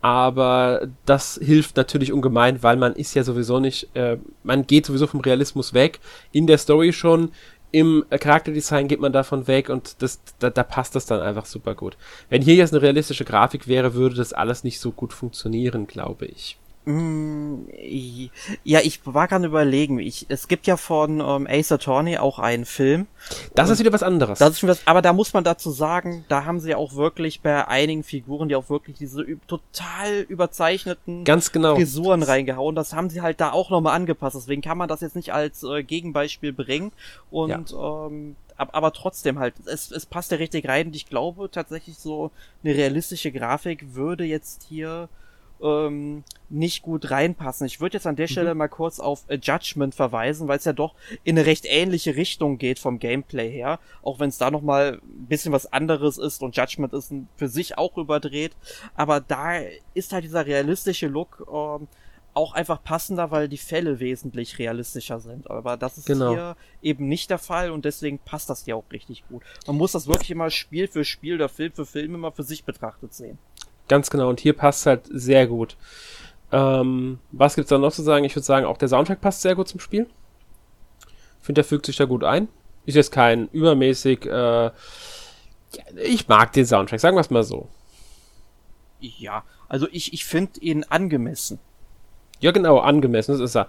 aber das hilft natürlich ungemein, weil man ist ja sowieso nicht, äh, man geht sowieso vom Realismus weg, in der Story schon, im Charakterdesign geht man davon weg und das, da, da passt das dann einfach super gut. Wenn hier jetzt eine realistische Grafik wäre, würde das alles nicht so gut funktionieren, glaube ich. Mm, ja, ich war gerade überlegen. Ich, es gibt ja von ähm, Ace Attorney auch einen Film. Das ist wieder was anderes. Das ist was, aber da muss man dazu sagen, da haben sie auch wirklich bei einigen Figuren, die auch wirklich diese total überzeichneten Ganz genau. Frisuren reingehauen. Das haben sie halt da auch nochmal angepasst. Deswegen kann man das jetzt nicht als äh, Gegenbeispiel bringen. Und ja. ähm, aber trotzdem halt, es, es passt ja richtig rein und ich glaube tatsächlich so eine realistische Grafik würde jetzt hier ähm, nicht gut reinpassen. Ich würde jetzt an der mhm. Stelle mal kurz auf A Judgment verweisen, weil es ja doch in eine recht ähnliche Richtung geht vom Gameplay her, auch wenn es da noch mal ein bisschen was anderes ist und Judgment ist für sich auch überdreht, aber da ist halt dieser realistische Look ähm, auch einfach passender, weil die Fälle wesentlich realistischer sind. Aber das ist genau. hier eben nicht der Fall und deswegen passt das ja auch richtig gut. Man muss das wirklich immer Spiel für Spiel oder Film für Film immer für sich betrachtet sehen. Ganz genau. Und hier passt halt sehr gut. Ähm, was gibt's da noch zu sagen? Ich würde sagen, auch der Soundtrack passt sehr gut zum Spiel. Ich finde, der fügt sich da gut ein. Ist jetzt kein übermäßig. Äh, ich mag den Soundtrack, sagen wir es mal so. Ja, also ich, ich finde ihn angemessen. Ja, genau, angemessen, das ist er.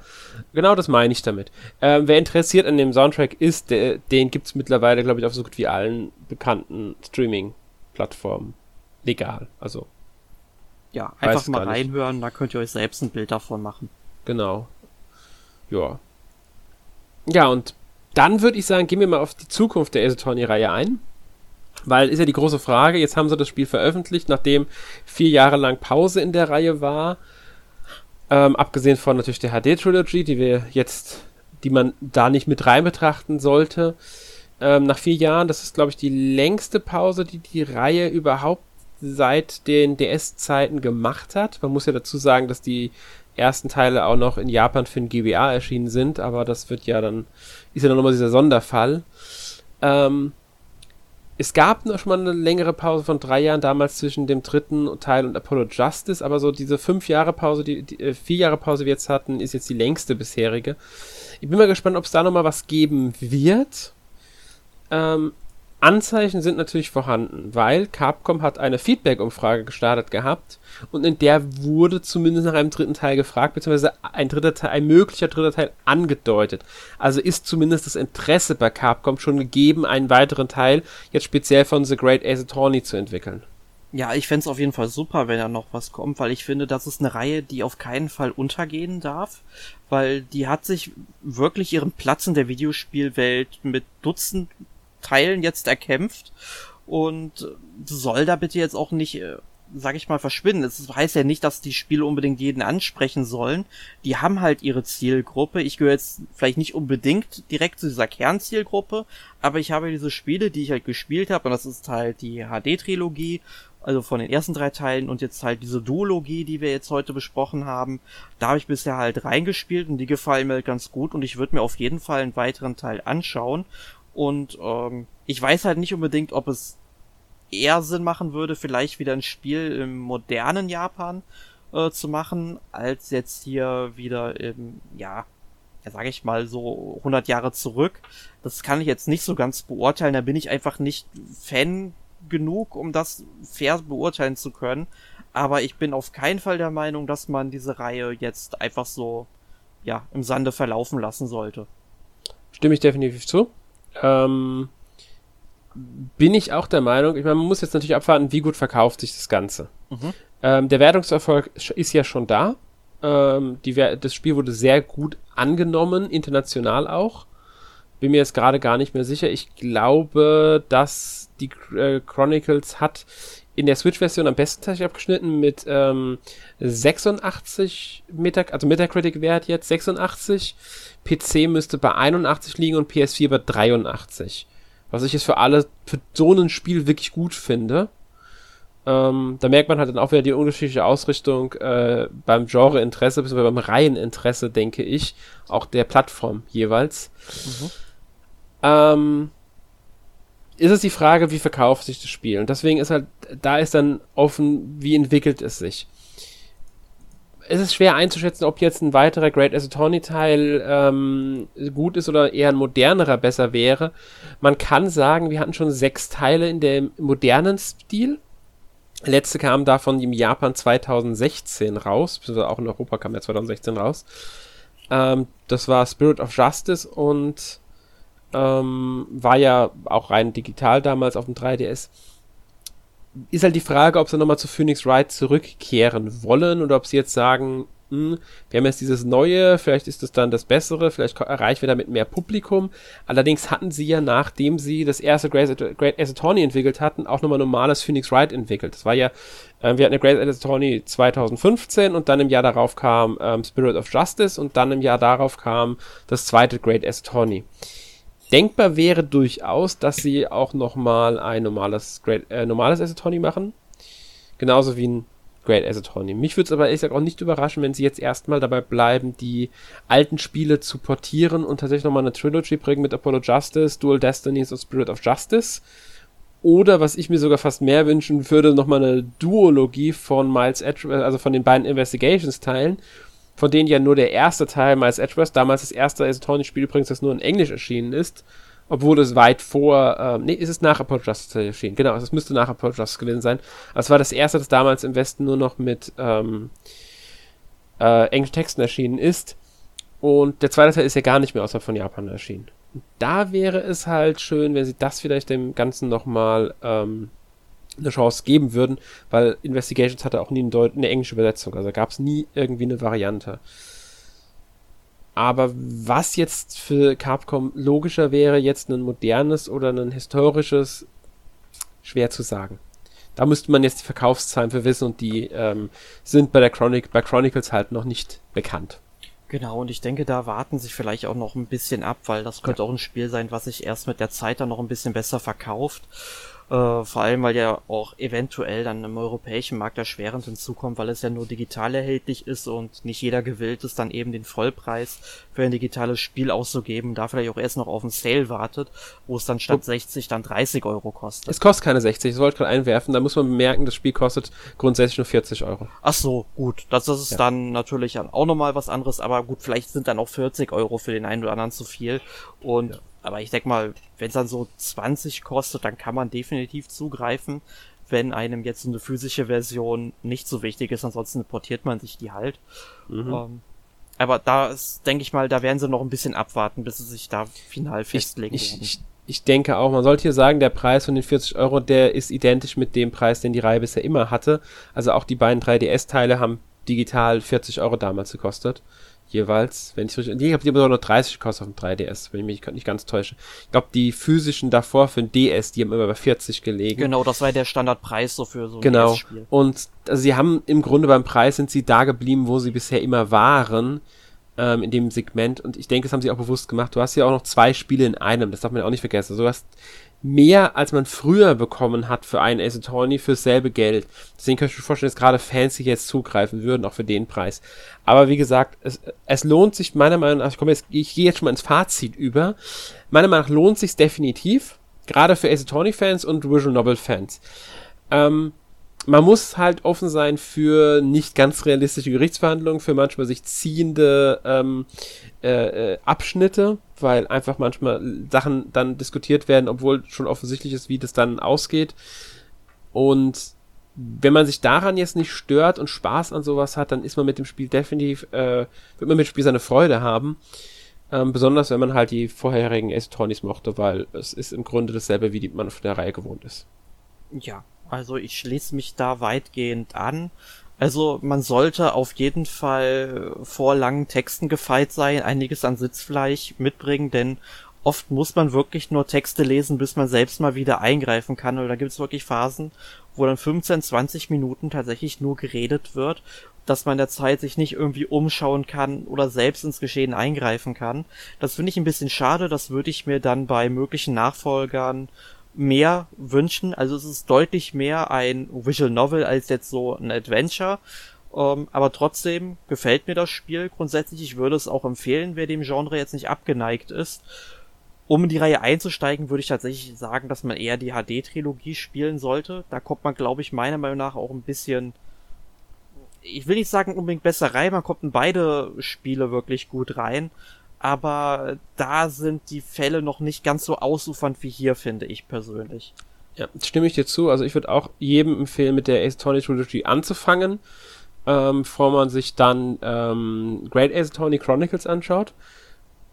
Genau das meine ich damit. Ähm, wer interessiert an dem Soundtrack ist, der, den gibt's mittlerweile, glaube ich, auf so gut wie allen bekannten Streaming-Plattformen. Legal, also ja, einfach mal reinhören, da könnt ihr euch selbst ein Bild davon machen. Genau. Ja. Ja, und dann würde ich sagen, gehen wir mal auf die Zukunft der Ace Attorney-Reihe ein. Weil ist ja die große Frage, jetzt haben sie das Spiel veröffentlicht, nachdem vier Jahre lang Pause in der Reihe war. Ähm, abgesehen von natürlich der HD-Trilogy, die wir jetzt, die man da nicht mit rein betrachten sollte. Ähm, nach vier Jahren, das ist, glaube ich, die längste Pause, die die Reihe überhaupt seit den DS-Zeiten gemacht hat. Man muss ja dazu sagen, dass die ersten Teile auch noch in Japan für den GBA erschienen sind, aber das wird ja dann, ist ja dann nochmal dieser Sonderfall. Ähm, es gab noch schon mal eine längere Pause von drei Jahren damals zwischen dem dritten Teil und Apollo Justice, aber so diese fünf Jahre Pause, die, die äh, vier Jahre Pause, die wir jetzt hatten, ist jetzt die längste bisherige. Ich bin mal gespannt, ob es da noch mal was geben wird. Ähm, Anzeichen sind natürlich vorhanden, weil Capcom hat eine Feedback-Umfrage gestartet gehabt und in der wurde zumindest nach einem dritten Teil gefragt, beziehungsweise ein dritter Teil, ein möglicher dritter Teil angedeutet. Also ist zumindest das Interesse bei Capcom schon gegeben, einen weiteren Teil jetzt speziell von The Great Ace Attorney zu entwickeln. Ja, ich fände auf jeden Fall super, wenn da noch was kommt, weil ich finde, das ist eine Reihe, die auf keinen Fall untergehen darf, weil die hat sich wirklich ihren Platz in der Videospielwelt mit Dutzend Teilen jetzt erkämpft und soll da bitte jetzt auch nicht, äh, sag ich mal, verschwinden. Es das heißt ja nicht, dass die Spiele unbedingt jeden ansprechen sollen. Die haben halt ihre Zielgruppe. Ich gehöre jetzt vielleicht nicht unbedingt direkt zu dieser Kernzielgruppe, aber ich habe diese Spiele, die ich halt gespielt habe, und das ist halt die HD-Trilogie also von den ersten drei Teilen und jetzt halt diese Duologie, die wir jetzt heute besprochen haben, da habe ich bisher halt reingespielt und die gefallen mir ganz gut und ich würde mir auf jeden Fall einen weiteren Teil anschauen und ähm, ich weiß halt nicht unbedingt, ob es eher Sinn machen würde, vielleicht wieder ein Spiel im modernen Japan äh, zu machen, als jetzt hier wieder im, ja, ja, sage ich mal so 100 Jahre zurück. Das kann ich jetzt nicht so ganz beurteilen. Da bin ich einfach nicht Fan genug, um das fair beurteilen zu können. Aber ich bin auf keinen Fall der Meinung, dass man diese Reihe jetzt einfach so, ja, im Sande verlaufen lassen sollte. Stimme ich definitiv zu. Ähm, bin ich auch der Meinung, ich meine, man muss jetzt natürlich abwarten, wie gut verkauft sich das Ganze. Mhm. Ähm, der Wertungserfolg ist ja schon da. Ähm, die, das Spiel wurde sehr gut angenommen, international auch. Bin mir jetzt gerade gar nicht mehr sicher. Ich glaube, dass die äh, Chronicles hat in der Switch-Version am besten tatsächlich abgeschnitten mit ähm, 86 Meta also Metacritic-Wert jetzt 86. PC müsste bei 81 liegen und PS4 bei 83. Was ich jetzt für alle, für so ein Spiel wirklich gut finde. Ähm, da merkt man halt dann auch wieder die unterschiedliche Ausrichtung äh, beim Genre-Interesse, beziehungsweise beim Reiheninteresse, denke ich, auch der Plattform jeweils. Mhm. Ähm, ist es die Frage, wie verkauft sich das Spiel? Und deswegen ist halt, da ist dann offen, wie entwickelt es sich es ist schwer einzuschätzen, ob jetzt ein weiterer Great Attorney-Teil ähm, gut ist oder eher ein modernerer besser wäre. Man kann sagen, wir hatten schon sechs Teile in dem modernen Stil. Letzte kam davon im Japan 2016 raus, beziehungsweise auch in Europa kam der 2016 raus. Ähm, das war Spirit of Justice und ähm, war ja auch rein digital damals auf dem 3DS ist halt die Frage, ob sie nochmal zu Phoenix Wright zurückkehren wollen oder ob sie jetzt sagen, hm, wir haben jetzt dieses Neue, vielleicht ist es dann das Bessere, vielleicht erreichen wir damit mehr Publikum. Allerdings hatten sie ja, nachdem sie das erste Great, Great Ace Attorney entwickelt hatten, auch nochmal normales Phoenix Wright entwickelt. Das war ja, äh, wir hatten eine Great Ace Attorney 2015 und dann im Jahr darauf kam ähm, Spirit of Justice und dann im Jahr darauf kam das zweite Great Ace Attorney. Denkbar wäre durchaus, dass sie auch nochmal ein normales, Great, äh, normales Asset machen. Genauso wie ein Great Asset Mich würde es aber ehrlich gesagt auch nicht überraschen, wenn sie jetzt erstmal dabei bleiben, die alten Spiele zu portieren und tatsächlich nochmal eine Trilogy bringen mit Apollo Justice, Dual Destinies und Spirit of Justice. Oder was ich mir sogar fast mehr wünschen würde, nochmal eine Duologie von Miles Edgeworth, also von den beiden Investigations-Teilen von denen ja nur der erste Teil Miles Edgeworth, damals das erste Isotonic-Spiel übrigens, das nur in Englisch erschienen ist, obwohl es weit vor, ähm, nee, ist es nach Apollo Justice erschienen, genau, es müsste nach Apollo Justice gewesen sein. Es war das erste, das damals im Westen nur noch mit ähm, äh, englischen Texten erschienen ist. Und der zweite Teil ist ja gar nicht mehr außerhalb von Japan erschienen. Da wäre es halt schön, wenn sie das vielleicht dem Ganzen nochmal ähm, eine Chance geben würden, weil Investigations hatte auch nie eine, eine englische Übersetzung, also gab es nie irgendwie eine Variante. Aber was jetzt für Capcom logischer wäre, jetzt ein modernes oder ein historisches, schwer zu sagen. Da müsste man jetzt die Verkaufszahlen für wissen und die ähm, sind bei der Chronic, bei Chronicles halt noch nicht bekannt. Genau, und ich denke, da warten sich vielleicht auch noch ein bisschen ab, weil das könnte ja. auch ein Spiel sein, was sich erst mit der Zeit dann noch ein bisschen besser verkauft. Äh, vor allem, weil ja auch eventuell dann im europäischen Markt erschwerend hinzukommt, weil es ja nur digital erhältlich ist und nicht jeder gewillt ist, dann eben den Vollpreis für ein digitales Spiel auszugeben, da vielleicht auch erst noch auf einen Sale wartet, wo es dann statt oh. 60 dann 30 Euro kostet. Es kostet keine 60, das wollte ich gerade einwerfen, da muss man bemerken, das Spiel kostet grundsätzlich nur 40 Euro. Ach so, gut, das, das ist ja. dann natürlich auch nochmal was anderes, aber gut, vielleicht sind dann auch 40 Euro für den einen oder anderen zu viel und ja. Aber ich denke mal, wenn es dann so 20 kostet, dann kann man definitiv zugreifen. Wenn einem jetzt eine physische Version nicht so wichtig ist, ansonsten portiert man sich die halt. Mhm. Ähm, aber da ist, denke ich mal, da werden sie noch ein bisschen abwarten, bis sie sich da final festlegen ich. Ich, ich denke auch, man sollte hier sagen, der Preis von den 40 Euro, der ist identisch mit dem Preis, den die Reihe bisher immer hatte. Also auch die beiden 3DS-Teile haben digital 40 Euro damals gekostet jeweils, wenn ich richtig, ich habe die aber nur 30 gekostet auf dem 3DS, wenn ich mich nicht ganz täusche. Ich glaube, die physischen davor für den DS, die haben immer bei 40 gelegen. Genau, das war der Standardpreis so für so ein genau. DS-Spiel. Und also sie haben im Grunde beim Preis sind sie da geblieben, wo sie bisher immer waren, ähm, in dem Segment. Und ich denke, das haben sie auch bewusst gemacht. Du hast ja auch noch zwei Spiele in einem, das darf man ja auch nicht vergessen. Also du hast mehr, als man früher bekommen hat für einen Ace Attorney für dasselbe Geld. Deswegen kann ich mir vorstellen, dass gerade Fans sich jetzt zugreifen würden, auch für den Preis. Aber wie gesagt, es, es lohnt sich meiner Meinung nach, ich komme jetzt, ich gehe jetzt schon mal ins Fazit über. Meiner Meinung nach lohnt sich definitiv, gerade für Ace Attorney Fans und Visual Novel Fans. Ähm, man muss halt offen sein für nicht ganz realistische Gerichtsverhandlungen, für manchmal sich ziehende ähm, äh, äh, Abschnitte, weil einfach manchmal Sachen dann diskutiert werden, obwohl schon offensichtlich ist, wie das dann ausgeht. Und wenn man sich daran jetzt nicht stört und Spaß an sowas hat, dann ist man mit dem Spiel definitiv, äh, wird man mit dem Spiel seine Freude haben. Ähm, besonders wenn man halt die vorherigen Ace Tonys mochte, weil es ist im Grunde dasselbe, wie die man von der Reihe gewohnt ist. Ja, also ich schließe mich da weitgehend an. Also man sollte auf jeden Fall vor langen Texten gefeit sein, einiges an Sitzfleisch mitbringen, denn oft muss man wirklich nur Texte lesen, bis man selbst mal wieder eingreifen kann. Oder da gibt es wirklich Phasen, wo dann 15, 20 Minuten tatsächlich nur geredet wird, dass man der Zeit sich nicht irgendwie umschauen kann oder selbst ins Geschehen eingreifen kann. Das finde ich ein bisschen schade, das würde ich mir dann bei möglichen Nachfolgern mehr wünschen. Also es ist deutlich mehr ein Visual Novel als jetzt so ein Adventure. Ähm, aber trotzdem gefällt mir das Spiel grundsätzlich. Ich würde es auch empfehlen, wer dem Genre jetzt nicht abgeneigt ist. Um in die Reihe einzusteigen, würde ich tatsächlich sagen, dass man eher die HD-Trilogie spielen sollte. Da kommt man, glaube ich, meiner Meinung nach auch ein bisschen, ich will nicht sagen unbedingt besser rein, man kommt in beide Spiele wirklich gut rein aber da sind die Fälle noch nicht ganz so ausufernd wie hier, finde ich persönlich. Ja, stimme ich dir zu. Also ich würde auch jedem empfehlen, mit der Ace Attorney Trilogy anzufangen, ähm, bevor man sich dann ähm, Great Ace Attorney Chronicles anschaut.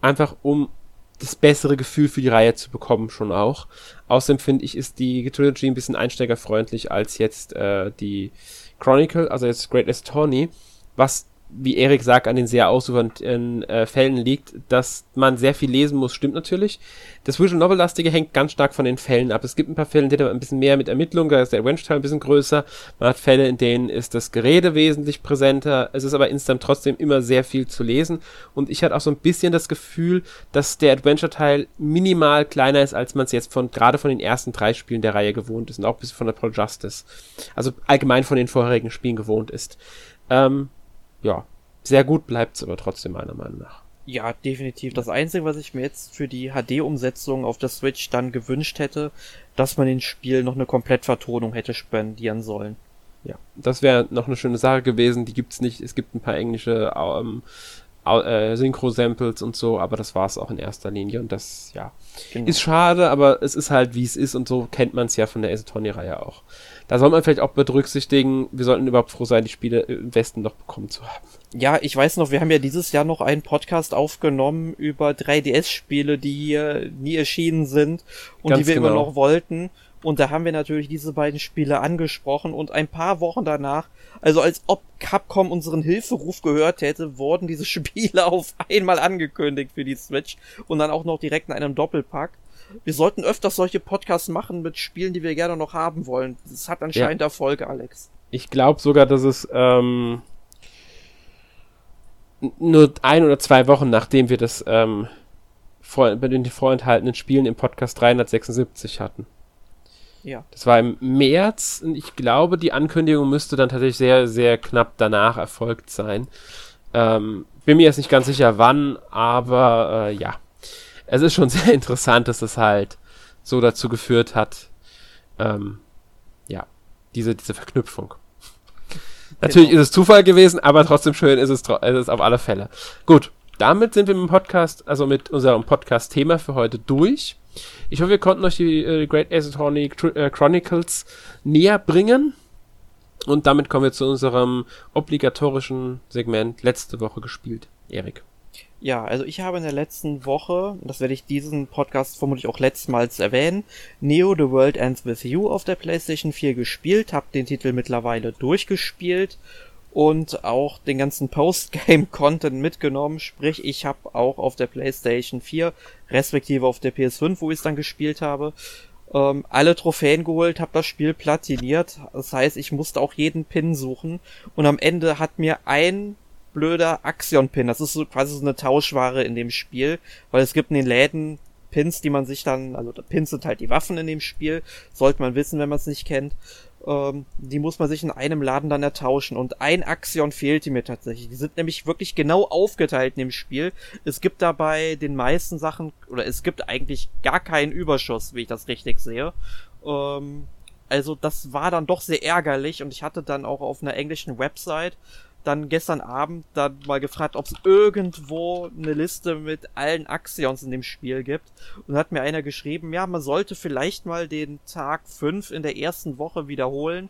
Einfach um das bessere Gefühl für die Reihe zu bekommen, schon auch. Außerdem finde ich, ist die Trilogy ein bisschen einsteigerfreundlich als jetzt äh, die Chronicle, also jetzt Great Ace Attorney, was wie Erik sagt, an den sehr ausufernden äh, Fällen liegt, dass man sehr viel lesen muss, stimmt natürlich. Das Visual Novel-lastige hängt ganz stark von den Fällen ab. Es gibt ein paar Fälle, in denen man ein bisschen mehr mit Ermittlungen, da ist der Adventure-Teil ein bisschen größer. Man hat Fälle, in denen ist das Gerede wesentlich präsenter. Es ist aber insgesamt trotzdem immer sehr viel zu lesen. Und ich hatte auch so ein bisschen das Gefühl, dass der Adventure-Teil minimal kleiner ist, als man es jetzt von, gerade von den ersten drei Spielen der Reihe gewohnt ist und auch ein bisschen von der Pro Justice. Also allgemein von den vorherigen Spielen gewohnt ist. Ähm, ja, sehr gut bleibt es aber trotzdem meiner Meinung nach. Ja, definitiv. Das Einzige, was ich mir jetzt für die HD-Umsetzung auf der Switch dann gewünscht hätte, dass man den Spiel noch eine Komplettvertonung hätte spendieren sollen. Ja, das wäre noch eine schöne Sache gewesen. Die gibt's nicht. Es gibt ein paar englische ähm, äh, Synchro-Samples und so, aber das war es auch in erster Linie und das, ja, genau. ist schade, aber es ist halt, wie es ist und so kennt man es ja von der Ace reihe auch. Da soll man vielleicht auch berücksichtigen, wir sollten überhaupt froh sein, die Spiele im Westen noch bekommen zu haben. Ja, ich weiß noch, wir haben ja dieses Jahr noch einen Podcast aufgenommen über 3DS-Spiele, die hier nie erschienen sind und Ganz die wir genau. immer noch wollten. Und da haben wir natürlich diese beiden Spiele angesprochen und ein paar Wochen danach, also als ob Capcom unseren Hilferuf gehört hätte, wurden diese Spiele auf einmal angekündigt für die Switch und dann auch noch direkt in einem Doppelpack. Wir sollten öfters solche Podcasts machen mit Spielen, die wir gerne noch haben wollen. Das hat anscheinend ja. Erfolge, Alex. Ich glaube sogar, dass es ähm, nur ein oder zwei Wochen nachdem wir das ähm, vor, bei den vorenthaltenen Spielen im Podcast 376 hatten. Ja. Das war im März und ich glaube, die Ankündigung müsste dann tatsächlich sehr, sehr knapp danach erfolgt sein. Ähm, bin mir jetzt nicht ganz sicher wann, aber äh, ja. Es ist schon sehr interessant, dass es halt so dazu geführt hat, ähm, ja, diese, diese Verknüpfung. Natürlich genau. ist es Zufall gewesen, aber trotzdem schön ist es, ist es auf alle Fälle. Gut, damit sind wir mit dem Podcast, also mit unserem Podcast-Thema für heute durch. Ich hoffe, wir konnten euch die äh, Great Ace Attorney äh, Chronicles näher bringen. Und damit kommen wir zu unserem obligatorischen Segment letzte Woche gespielt. Erik. Ja, also ich habe in der letzten Woche, das werde ich diesen Podcast vermutlich auch letztmals erwähnen, Neo The World Ends With You auf der PlayStation 4 gespielt, habe den Titel mittlerweile durchgespielt und auch den ganzen Postgame-Content mitgenommen. Sprich, ich habe auch auf der PlayStation 4, respektive auf der PS5, wo ich es dann gespielt habe, ähm, alle Trophäen geholt, habe das Spiel platiniert. Das heißt, ich musste auch jeden Pin suchen und am Ende hat mir ein blöder Axion-Pin, das ist so quasi so eine Tauschware in dem Spiel, weil es gibt in den Läden Pins, die man sich dann, also Pins sind halt die Waffen in dem Spiel, sollte man wissen, wenn man es nicht kennt. Ähm, die muss man sich in einem Laden dann ertauschen. Und ein Axion fehlte mir tatsächlich. Die sind nämlich wirklich genau aufgeteilt in dem Spiel. Es gibt dabei den meisten Sachen, oder es gibt eigentlich gar keinen Überschuss, wie ich das richtig sehe. Ähm, also das war dann doch sehr ärgerlich und ich hatte dann auch auf einer englischen Website dann gestern Abend dann mal gefragt, ob es irgendwo eine Liste mit allen Axions in dem Spiel gibt. Und hat mir einer geschrieben, ja, man sollte vielleicht mal den Tag 5 in der ersten Woche wiederholen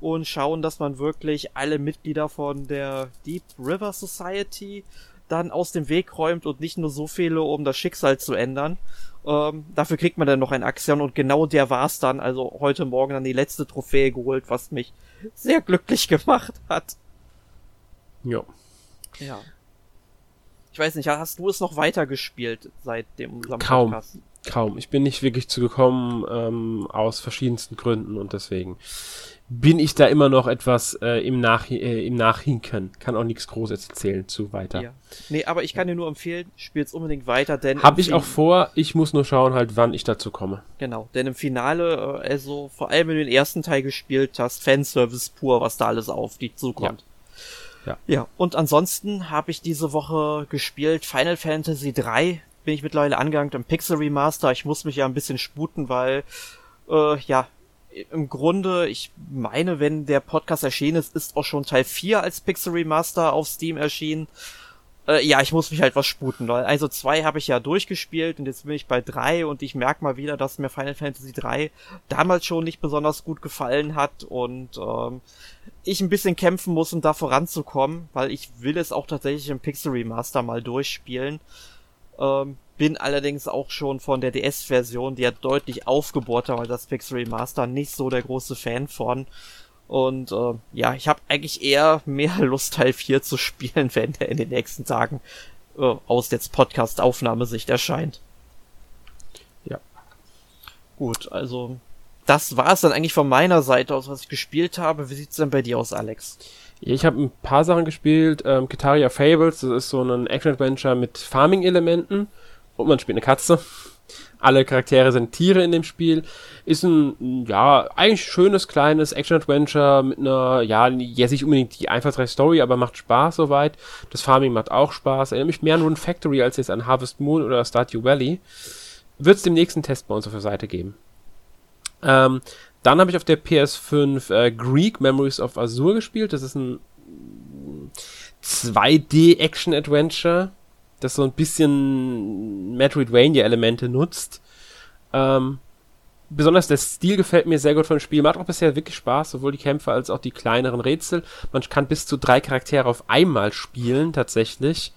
und schauen, dass man wirklich alle Mitglieder von der Deep River Society dann aus dem Weg räumt und nicht nur so viele, um das Schicksal zu ändern. Ähm, dafür kriegt man dann noch ein Axion und genau der war's dann. Also heute Morgen dann die letzte Trophäe geholt, was mich sehr glücklich gemacht hat. Ja. Ja. Ich weiß nicht, hast du es noch weitergespielt seit dem Kaum. Podcast? Kaum. Ich bin nicht wirklich zugekommen ähm, aus verschiedensten Gründen und deswegen bin ich da immer noch etwas äh, im, Nach äh, im Nachhinken. Kann auch nichts Großes erzählen zu weiter. Ja. Nee, aber ich kann dir nur empfehlen, spiel's unbedingt weiter, denn. Habe ich auch vor, ich muss nur schauen, halt, wann ich dazu komme. Genau, denn im Finale, äh, also vor allem wenn du den ersten Teil gespielt hast, Fanservice pur, was da alles auf dich zukommt. Ja. Ja. Ja, und ansonsten habe ich diese Woche gespielt Final Fantasy 3. Bin ich mittlerweile angegangen im Pixel Remaster. Ich muss mich ja ein bisschen sputen, weil, äh, ja, im Grunde, ich meine, wenn der Podcast erschienen ist, ist auch schon Teil 4 als Pixel Remaster auf Steam erschienen. Äh, ja, ich muss mich halt was sputen, weil also zwei habe ich ja durchgespielt und jetzt bin ich bei drei und ich merke mal wieder, dass mir Final Fantasy 3 damals schon nicht besonders gut gefallen hat und ähm, ich ein bisschen kämpfen muss, um da voranzukommen, weil ich will es auch tatsächlich im Pixel Remaster mal durchspielen. Ähm, bin allerdings auch schon von der DS-Version, die ja deutlich aufgebohrter weil das Pixel Remaster, nicht so der große Fan von. Und äh, ja, ich habe eigentlich eher mehr Lust, Teil 4 zu spielen, wenn der in den nächsten Tagen äh, aus jetzt Podcast-Aufnahmesicht erscheint. Ja. Gut, also das war es dann eigentlich von meiner Seite aus, was ich gespielt habe. Wie sieht's denn bei dir aus, Alex? Ich habe ein paar Sachen gespielt. Ähm, Kitaria Fables, das ist so ein Action-Adventure mit Farming-Elementen. Und man spielt eine Katze. Alle Charaktere sind Tiere in dem Spiel. Ist ein, ja, eigentlich schönes, kleines Action-Adventure mit einer, ja, jetzt nicht unbedingt die einfallsreiche Story, aber macht Spaß soweit. Das Farming macht auch Spaß. Erinnert mich mehr an Rune Factory als jetzt an Harvest Moon oder Stardew Valley. Wird es dem nächsten Test bei uns auf der Seite geben. Ähm, dann habe ich auf der PS5 äh, Greek Memories of Azure gespielt. Das ist ein 2D Action Adventure das so ein bisschen Metroidvania-Elemente nutzt. Ähm, besonders der Stil gefällt mir sehr gut von dem Spiel. Macht auch bisher wirklich Spaß, sowohl die Kämpfe als auch die kleineren Rätsel. Man kann bis zu drei Charaktere auf einmal spielen, tatsächlich.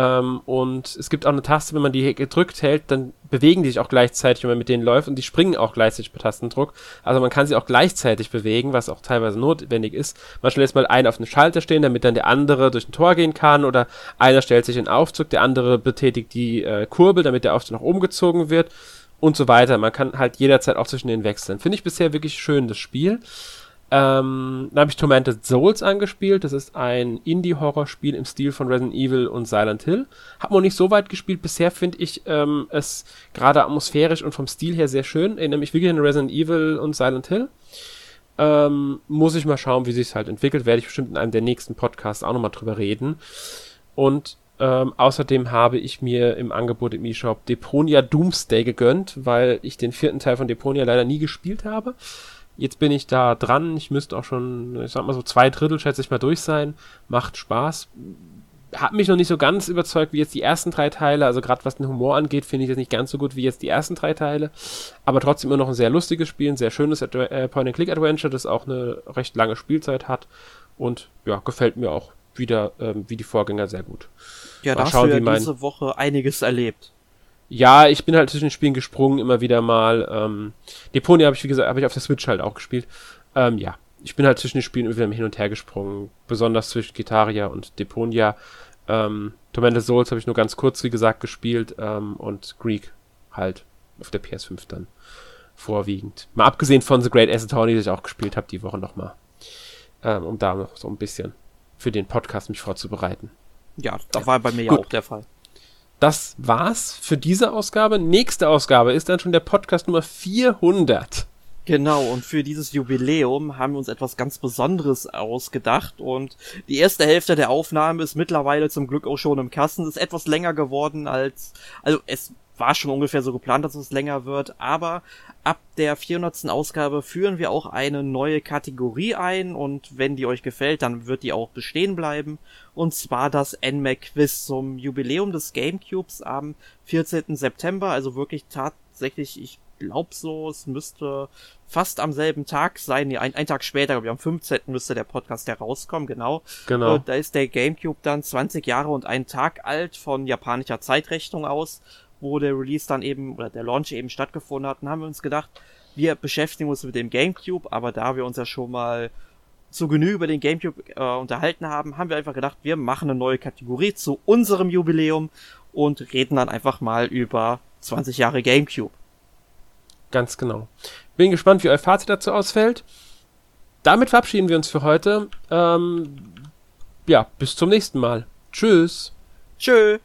Äh, Ähm, und es gibt auch eine Taste, wenn man die gedrückt hält, dann bewegen die sich auch gleichzeitig, wenn man mit denen läuft und die springen auch gleichzeitig per Tastendruck. Also man kann sie auch gleichzeitig bewegen, was auch teilweise notwendig ist. Manchmal lässt mal einer auf einem Schalter stehen, damit dann der andere durch ein Tor gehen kann oder einer stellt sich in den Aufzug, der andere betätigt die äh, Kurbel, damit der Aufzug nach oben gezogen wird und so weiter. Man kann halt jederzeit auch zwischen den wechseln. Finde ich bisher wirklich schön, das Spiel. Ähm, dann habe ich Tormented Souls angespielt. Das ist ein Indie-Horror-Spiel im Stil von Resident Evil und Silent Hill. Hab noch nicht so weit gespielt. Bisher finde ich ähm, es gerade atmosphärisch und vom Stil her sehr schön. Erinnere mich wirklich an Resident Evil und Silent Hill. Ähm, muss ich mal schauen, wie sich es halt entwickelt. Werde ich bestimmt in einem der nächsten Podcasts auch nochmal drüber reden. Und ähm, außerdem habe ich mir im Angebot im eShop Deponia Doomsday gegönnt, weil ich den vierten Teil von Deponia leider nie gespielt habe. Jetzt bin ich da dran. Ich müsste auch schon, ich sag mal so zwei Drittel, schätze ich mal, durch sein. Macht Spaß. Hat mich noch nicht so ganz überzeugt wie jetzt die ersten drei Teile. Also gerade was den Humor angeht, finde ich das nicht ganz so gut wie jetzt die ersten drei Teile. Aber trotzdem immer noch ein sehr lustiges Spiel, ein sehr schönes äh, Point-and-Click-Adventure, das auch eine recht lange Spielzeit hat. Und ja, gefällt mir auch wieder ähm, wie die Vorgänger sehr gut. Ja, da hast schauen, du ja diese Woche einiges erlebt. Ja, ich bin halt zwischen den Spielen gesprungen, immer wieder mal. Ähm, Deponia habe ich, wie gesagt, habe ich auf der Switch halt auch gespielt. Ähm, ja, ich bin halt zwischen den Spielen immer wieder hin und her gesprungen. Besonders zwischen Gitaria und Deponia. Ähm, Tormented Souls habe ich nur ganz kurz, wie gesagt, gespielt. Ähm, und Greek halt auf der PS5 dann vorwiegend. Mal abgesehen von The Great Asset Attorney, die ich auch gespielt habe die Woche nochmal. Ähm, um da noch so ein bisschen für den Podcast mich vorzubereiten. Ja, das war bei mir ja auch der Fall das war's für diese Ausgabe. Nächste Ausgabe ist dann schon der Podcast Nummer 400. Genau, und für dieses Jubiläum haben wir uns etwas ganz Besonderes ausgedacht und die erste Hälfte der Aufnahme ist mittlerweile zum Glück auch schon im Kasten, ist etwas länger geworden als, also es war schon ungefähr so geplant, dass es länger wird, aber ab der 400. Ausgabe führen wir auch eine neue Kategorie ein und wenn die euch gefällt, dann wird die auch bestehen bleiben. Und zwar das NMAC Quiz zum Jubiläum des Gamecubes am 14. September, also wirklich tatsächlich, ich glaube so, es müsste fast am selben Tag sein, nee, ein, ein Tag später, glaube ich, am 15. müsste der Podcast herauskommen, genau. Genau. Und da ist der Gamecube dann 20 Jahre und einen Tag alt von japanischer Zeitrechnung aus wo der Release dann eben oder der Launch eben stattgefunden hat, haben wir uns gedacht, wir beschäftigen uns mit dem GameCube, aber da wir uns ja schon mal zu Genüge über den GameCube äh, unterhalten haben, haben wir einfach gedacht, wir machen eine neue Kategorie zu unserem Jubiläum und reden dann einfach mal über 20 Jahre GameCube. Ganz genau. Bin gespannt, wie euer Fazit dazu ausfällt. Damit verabschieden wir uns für heute. Ähm, ja, bis zum nächsten Mal. Tschüss. Tschüss.